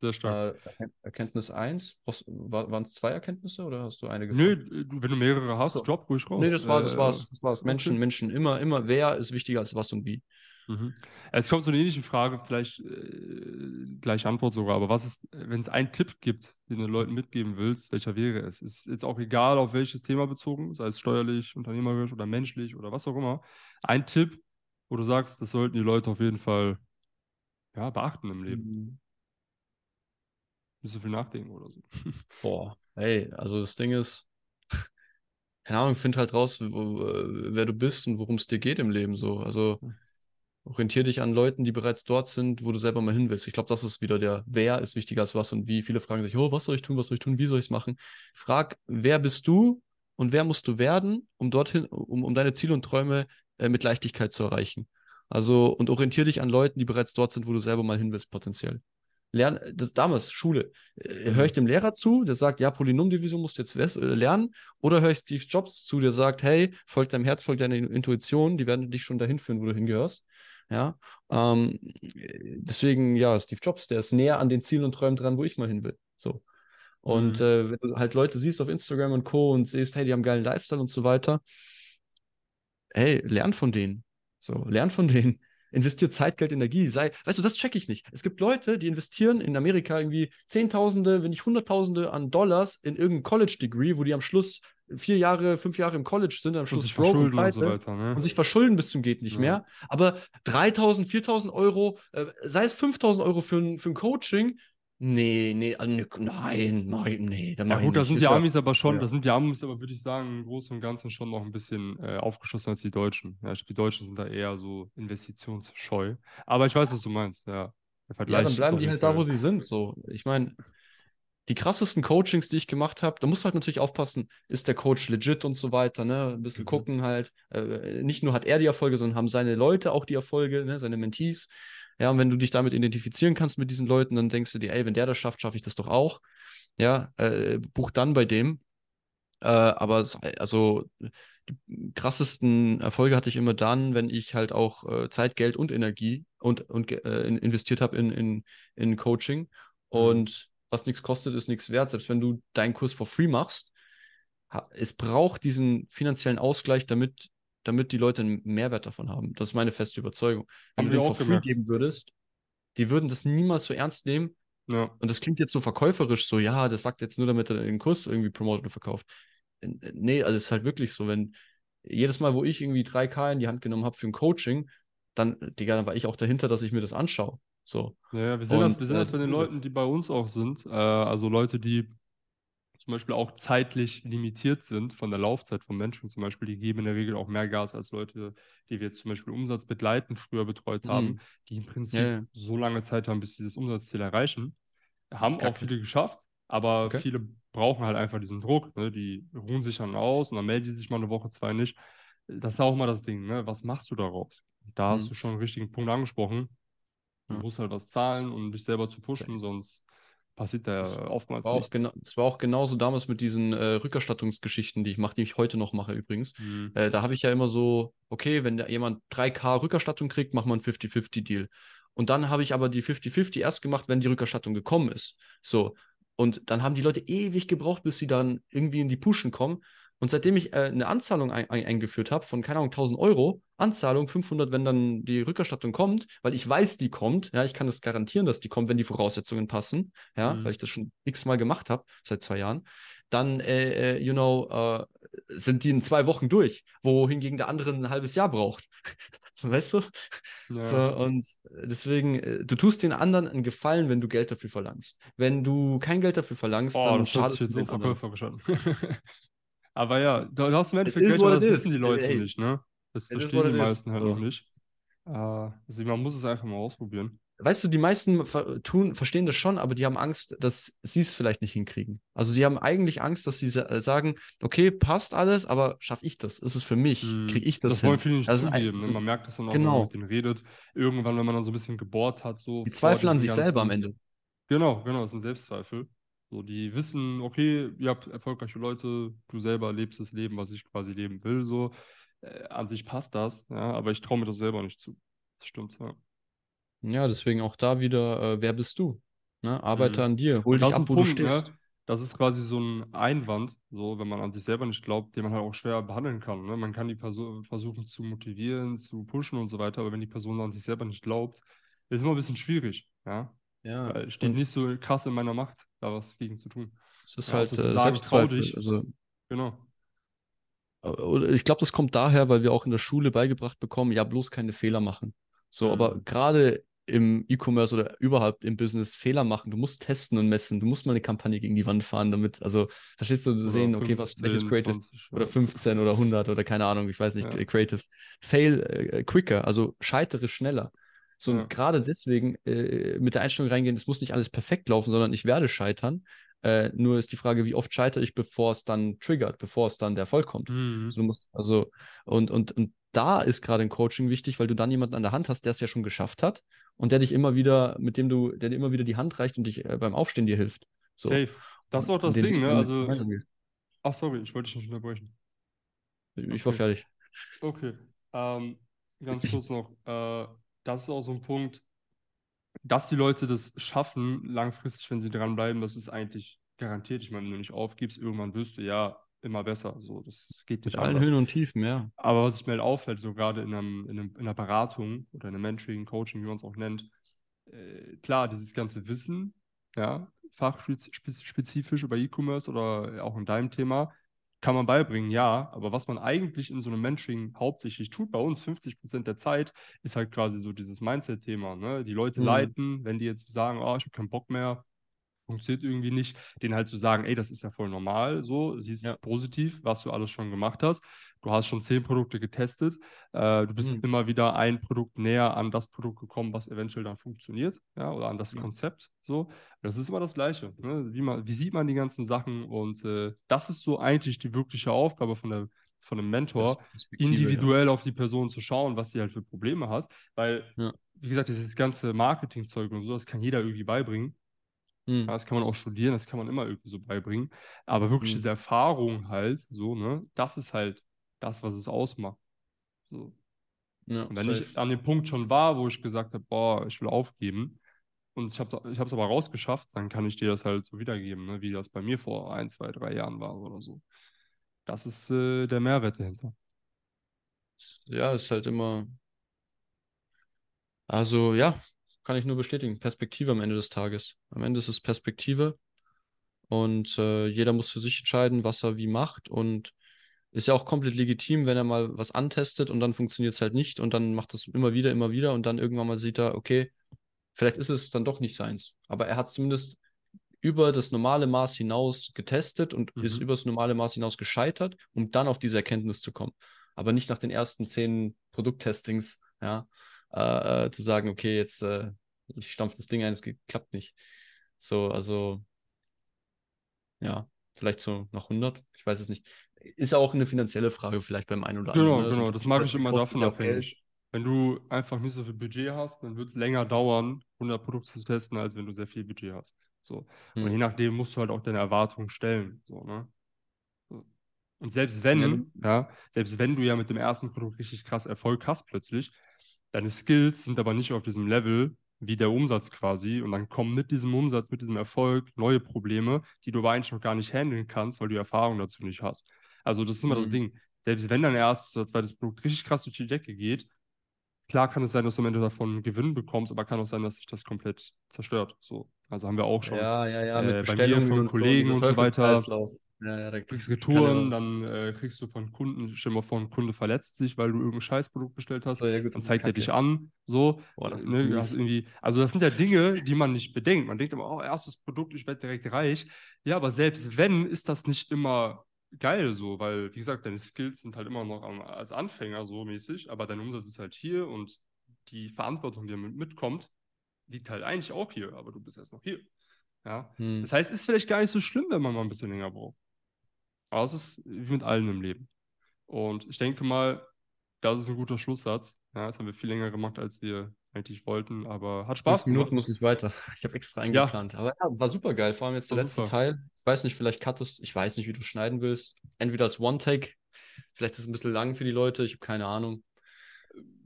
Sehr stark. Äh, Erkenntnis 1, waren es zwei Erkenntnisse oder hast du eine gefragt? Nö, wenn du mehrere hast, so. Job ruhig raus. Nee, das war, das äh, war's. Das war's. Menschen, okay. Menschen, immer, immer, wer ist wichtiger als was und wie. Mhm. Es kommt so eine ähnliche Frage, vielleicht äh, gleich Antwort sogar, aber was ist, wenn es einen Tipp gibt, den du den Leuten mitgeben willst, welcher wäre es? Ist jetzt auch egal, auf welches Thema bezogen, sei es steuerlich, unternehmerisch oder menschlich oder was auch immer. Ein Tipp, wo du sagst, das sollten die Leute auf jeden Fall ja, beachten im Leben. Nicht so viel nachdenken oder so. Boah, hey, also das Ding ist, keine Ahnung, find halt raus, wo, wer du bist und worum es dir geht im Leben so. Also Orientiere dich an Leuten, die bereits dort sind, wo du selber mal hin willst. Ich glaube, das ist wieder der Wer ist wichtiger als was und wie. Viele fragen sich, oh, was soll ich tun, was soll ich tun, wie soll ich es machen? Frag, wer bist du und wer musst du werden, um dorthin, um, um deine Ziele und Träume äh, mit Leichtigkeit zu erreichen. Also, und orientiere dich an Leuten, die bereits dort sind, wo du selber mal hin willst, potenziell. Lern, das damals, Schule. Äh, höre ich dem Lehrer zu, der sagt, ja, Polynomdivision musst du jetzt äh, lernen, oder höre ich Steve Jobs zu, der sagt, hey, folg deinem Herz, folg deiner Intuition, die werden dich schon dahin führen, wo du hingehörst. Ja, ähm, deswegen, ja, Steve Jobs, der ist näher an den Zielen und Träumen dran, wo ich mal hin will. So. Und mhm. äh, wenn du halt Leute siehst auf Instagram und Co. und siehst, hey, die haben geilen Lifestyle und so weiter, hey, lern von denen. So, lern von denen. Investiert Zeit, Geld, Energie. Sei, weißt du, das checke ich nicht. Es gibt Leute, die investieren in Amerika irgendwie Zehntausende, wenn nicht Hunderttausende an Dollars in irgendein College-Degree, wo die am Schluss vier Jahre, fünf Jahre im College sind, am Schluss und sich verschulden und, und, so weiter, ne? und sich verschulden bis zum geht nicht ja. mehr. Aber 3.000, 4.000 Euro, äh, sei es 5.000 Euro für ein, für ein Coaching, Nee, nee, äh, nein, nein, nee. Da ja, gut, da sind die Amis aber schon, ja. da sind die Amis aber, würde ich sagen, im Großen und Ganzen schon noch ein bisschen äh, aufgeschlossen als die Deutschen. Ja, die Deutschen sind da eher so investitionsscheu. Aber ich weiß, was du meinst, ja. ja, dann bleiben die halt da, wo sie sind. So, ich meine, die krassesten Coachings, die ich gemacht habe, da musst du halt natürlich aufpassen, ist der Coach legit und so weiter, ne? Ein bisschen mhm. gucken halt. Äh, nicht nur hat er die Erfolge, sondern haben seine Leute auch die Erfolge, ne? seine Mentees. Ja, und wenn du dich damit identifizieren kannst mit diesen Leuten, dann denkst du dir, ey, wenn der das schafft, schaffe ich das doch auch. Ja, äh, buch dann bei dem. Äh, aber also die krassesten Erfolge hatte ich immer dann, wenn ich halt auch äh, Zeit, Geld und Energie und, und äh, investiert habe in, in, in Coaching. Mhm. Und was nichts kostet, ist nichts wert. Selbst wenn du deinen Kurs for free machst, es braucht diesen finanziellen Ausgleich, damit, damit die Leute einen Mehrwert davon haben. Das ist meine feste Überzeugung. Wenn haben du den for free geben würdest, die würden das niemals so ernst nehmen. Ja. Und das klingt jetzt so verkäuferisch, so, ja, das sagt jetzt nur, damit er den Kurs irgendwie promotet und verkauft. Nee, also es ist halt wirklich so, wenn jedes Mal, wo ich irgendwie 3K in die Hand genommen habe für ein Coaching, dann, Digga, dann war ich auch dahinter, dass ich mir das anschaue. So. Ja, wir sehen und, das, wir sehen äh, das bei den Leuten, die bei uns auch sind. Äh, also Leute, die zum Beispiel auch zeitlich limitiert sind von der Laufzeit von Menschen zum Beispiel, die geben in der Regel auch mehr Gas als Leute, die wir zum Beispiel Umsatz begleitend früher betreut mhm. haben, die im Prinzip ja, ja. so lange Zeit haben, bis sie das Umsatzziel erreichen. Haben auch viele geschafft, aber okay. viele brauchen halt einfach diesen Druck. Ne? Die ruhen sich dann aus und dann melden die sich mal eine Woche, zwei nicht. Das ist auch mal das Ding, ne? Was machst du daraus? Da mhm. hast du schon einen richtigen Punkt angesprochen. Du musst halt was zahlen, um dich selber zu pushen, sonst passiert da das oftmals war nichts. Genau, das war auch genauso damals mit diesen äh, Rückerstattungsgeschichten, die ich mache, die ich heute noch mache übrigens. Mhm. Äh, da habe ich ja immer so, okay, wenn jemand 3K Rückerstattung kriegt, machen wir einen 50-50-Deal. Und dann habe ich aber die 50-50 erst gemacht, wenn die Rückerstattung gekommen ist. So. Und dann haben die Leute ewig gebraucht, bis sie dann irgendwie in die Pushen kommen. Und seitdem ich äh, eine Anzahlung ein, ein, eingeführt habe von, keine Ahnung, 1000 Euro, Anzahlung 500, wenn dann die Rückerstattung kommt, weil ich weiß, die kommt, ja, ich kann es garantieren, dass die kommt, wenn die Voraussetzungen passen, ja, mhm. weil ich das schon x-mal gemacht habe, seit zwei Jahren, dann, äh, äh, you know, äh, sind die in zwei Wochen durch, wohingegen der andere ein halbes Jahr braucht. so, weißt du? Ja. So, und deswegen, äh, du tust den anderen einen Gefallen, wenn du Geld dafür verlangst. Wenn du kein Geld dafür verlangst, oh, dann schadest du den so anderen. Aber ja, du hast im Endeffekt recht, das wissen die Leute Ey. nicht, ne? Das verstehen die meisten halt so. noch nicht. Uh, deswegen, man muss es einfach mal ausprobieren. Weißt du, die meisten tun, verstehen das schon, aber die haben Angst, dass sie es vielleicht nicht hinkriegen. Also sie haben eigentlich Angst, dass sie äh, sagen, okay, passt alles, aber schaffe ich das? Ist es für mich? Hm. Kriege ich das, das hin? wollen viele nicht das zugeben. Ein, ne? Man merkt das dann auch, genau. wenn man mit denen redet. Irgendwann, wenn man dann so ein bisschen gebohrt hat. So die zweifeln an sich ganzen... selber am Ende. Genau, genau, das sind Selbstzweifel. So, die wissen, okay, ihr habt erfolgreiche Leute, du selber lebst das Leben, was ich quasi leben will. So, äh, an sich passt das, ja, aber ich traue mir das selber nicht zu. Das stimmt, ja. Ja, deswegen auch da wieder, äh, wer bist du? Ne? Arbeite mhm. an dir, hol dich ab, wo Punkt, du stehst. Ne? Das ist quasi so ein Einwand, so wenn man an sich selber nicht glaubt, den man halt auch schwer behandeln kann. Ne? Man kann die Person versuchen zu motivieren, zu pushen und so weiter, aber wenn die Person an sich selber nicht glaubt, ist es immer ein bisschen schwierig. Ja, ja. Weil steht nicht so krass in meiner Macht, da was gegen zu tun. Es ist ja, halt also äh, sagen, Selbstzweifel. Also, genau. Äh, ich glaube, das kommt daher, weil wir auch in der Schule beigebracht bekommen, ja, bloß keine Fehler machen. So, mhm. aber gerade im E-Commerce oder überhaupt im Business Fehler machen. Du musst testen und messen. Du musst mal eine Kampagne gegen die Wand fahren, damit, also, verstehst du, oder sehen, 15, okay, was, welches Creative, 20, oder 15 oder 100 oder keine Ahnung, ich weiß nicht, ja. Creatives. Fail äh, quicker, also scheitere schneller. So, ja. gerade deswegen äh, mit der Einstellung reingehen, es muss nicht alles perfekt laufen, sondern ich werde scheitern. Äh, nur ist die Frage, wie oft scheitere ich, bevor es dann triggert, bevor es dann der Erfolg kommt. Mhm. Also, musst, also, und, und, und da ist gerade ein Coaching wichtig, weil du dann jemanden an der Hand hast, der es ja schon geschafft hat und der dich immer wieder, mit dem du, der dir immer wieder die Hand reicht und dich äh, beim Aufstehen dir hilft. So. Safe. Das ist auch das Ding, ne? Also. Ach, sorry, ich wollte dich nicht unterbrechen. Ich okay. war fertig. Okay. Ähm, ganz kurz noch. Äh, das ist auch so ein Punkt, dass die Leute das schaffen, langfristig, wenn sie dranbleiben, das ist eigentlich garantiert. Ich meine, wenn du nicht aufgibst, irgendwann wirst du ja immer besser. So, das, geht nicht Mit allen Höhen und Tiefen, ja. Aber was ich mir halt auffällt, so gerade in, einem, in, einem, in einer Beratung oder in einem Mentoring, Coaching, wie man es auch nennt, äh, klar, dieses ganze Wissen, ja, fachspezifisch über E-Commerce oder auch in deinem Thema, kann man beibringen, ja, aber was man eigentlich in so einem Mentoring hauptsächlich tut, bei uns 50 Prozent der Zeit, ist halt quasi so dieses Mindset-Thema. Ne? Die Leute mhm. leiten, wenn die jetzt sagen, oh, ich habe keinen Bock mehr, funktioniert irgendwie nicht, denen halt zu sagen, ey, das ist ja voll normal, so, siehst ja. positiv, was du alles schon gemacht hast. Du hast schon zehn Produkte getestet, äh, du bist mhm. immer wieder ein Produkt näher an das Produkt gekommen, was eventuell dann funktioniert, ja, oder an das ja. Konzept, so. Das ist immer das Gleiche, ne? wie, man, wie sieht man die ganzen Sachen und äh, das ist so eigentlich die wirkliche Aufgabe von der von einem Mentor individuell ja. auf die Person zu schauen, was sie halt für Probleme hat, weil ja wie gesagt, dieses ganze Marketingzeug und so, das kann jeder irgendwie beibringen. Mhm. Ja, das kann man auch studieren, das kann man immer irgendwie so beibringen. Aber wirklich mhm. diese Erfahrung halt, so, ne, das ist halt das, was es ausmacht. So. Ja, und wenn safe. ich an dem Punkt schon war, wo ich gesagt habe, boah, ich will aufgeben, und ich habe ich es aber rausgeschafft, dann kann ich dir das halt so wiedergeben, ne, wie das bei mir vor ein, zwei, drei Jahren war oder so. Das ist äh, der Mehrwert dahinter. Ja, ist halt immer. Also, ja, kann ich nur bestätigen. Perspektive am Ende des Tages. Am Ende ist es Perspektive. Und äh, jeder muss für sich entscheiden, was er wie macht. Und ist ja auch komplett legitim, wenn er mal was antestet und dann funktioniert es halt nicht und dann macht es immer wieder, immer wieder und dann irgendwann mal sieht er, okay, vielleicht ist es dann doch nicht seins. Aber er hat zumindest über das normale Maß hinaus getestet und mhm. ist über das normale Maß hinaus gescheitert, um dann auf diese Erkenntnis zu kommen. Aber nicht nach den ersten zehn Produkttestings, ja, äh, äh, zu sagen, okay, jetzt äh, ich stampfe das Ding ein, es klappt nicht. So, also ja, vielleicht so nach 100, ich weiß es nicht. Ist auch eine finanzielle Frage vielleicht beim einen oder anderen. Genau, ne? genau, also, das mache ich immer davon abhängig. Wenn du einfach nicht so viel Budget hast, dann wird es länger dauern, 100 Produkte zu testen, als wenn du sehr viel Budget hast. So. Hm. Und je nachdem musst du halt auch deine Erwartungen stellen. So, ne? Und selbst wenn, ja, ja, selbst wenn du ja mit dem ersten Produkt richtig krass Erfolg hast plötzlich, deine Skills sind aber nicht auf diesem Level wie der Umsatz quasi. Und dann kommen mit diesem Umsatz, mit diesem Erfolg neue Probleme, die du aber eigentlich noch gar nicht handeln kannst, weil du Erfahrung dazu nicht hast. Also das ist immer mhm. das Ding. Selbst wenn dein erstes oder zweites Produkt richtig krass durch die Decke geht, klar kann es sein, dass du am Ende davon Gewinn bekommst, aber kann auch sein, dass sich das komplett zerstört. So. Also haben wir auch schon ja, ja, ja, äh, bei mir von Kollegen so, und so weiter. Ja, ja, da kriegst du Retouren, dann äh, kriegst du von Kunden, stell mal vor, ein Kunde verletzt sich, weil du irgendein Scheißprodukt bestellt hast, so, ja, gut, dann zeigt er dich an, so. Boah, das ne, ist irgendwie, also das sind ja Dinge, die man nicht bedenkt. Man denkt immer, oh, erstes Produkt, ich werde direkt reich. Ja, aber selbst wenn, ist das nicht immer geil so, weil, wie gesagt, deine Skills sind halt immer noch am, als Anfänger so mäßig, aber dein Umsatz ist halt hier und die Verantwortung, die damit mitkommt, liegt halt eigentlich auch hier, aber du bist erst noch hier. Ja? Hm. Das heißt, ist vielleicht gar nicht so schlimm, wenn man mal ein bisschen länger braucht. Aber es ist wie mit allem im Leben. Und ich denke mal, das ist ein guter Schlusssatz. Ja, das haben wir viel länger gemacht, als wir eigentlich wollten, aber hat Spaß gemacht. Minuten muss ich weiter. Ich habe extra eingeplant. Ja. Aber ja, war super geil. Vor allem jetzt der letzte super. Teil. Ich weiß nicht, vielleicht cuttest, ich weiß nicht, wie du schneiden willst. Entweder das One-Take, vielleicht ist es ein bisschen lang für die Leute, ich habe keine Ahnung.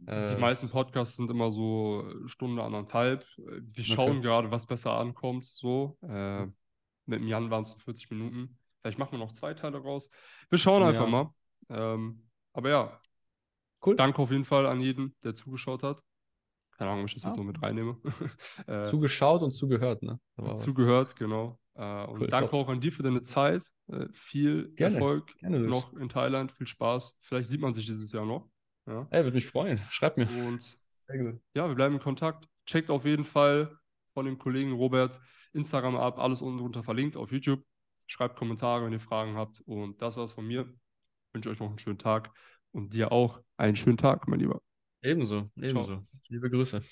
Die äh, meisten Podcasts sind immer so Stunde, anderthalb. Wir schauen okay. gerade, was besser ankommt. So. Äh, mit dem Jan waren es 40 Minuten. Vielleicht machen wir noch zwei Teile raus. Wir schauen einfach ja. mal. Ähm, aber ja, cool. Danke auf jeden Fall an jeden, der zugeschaut hat. Keine Ahnung, ob ich das ah. jetzt so mit reinnehme. äh, Zugeschaut und zugehört, ne? Zugehört, genau. Äh, und cool, danke top. auch an dir für deine Zeit. Äh, viel gerne, Erfolg gerne noch in Thailand. Viel Spaß. Vielleicht sieht man sich dieses Jahr noch. Ja. Ey, würde mich freuen. Schreib mir. Und ja, wir bleiben in Kontakt. Checkt auf jeden Fall von dem Kollegen Robert Instagram ab. Alles unten drunter verlinkt auf YouTube. Schreibt Kommentare, wenn ihr Fragen habt. Und das war's von mir. Ich wünsche euch noch einen schönen Tag und dir auch einen schönen Tag, mein Lieber. Ebenso, ebenso. Ciao. Liebe Grüße.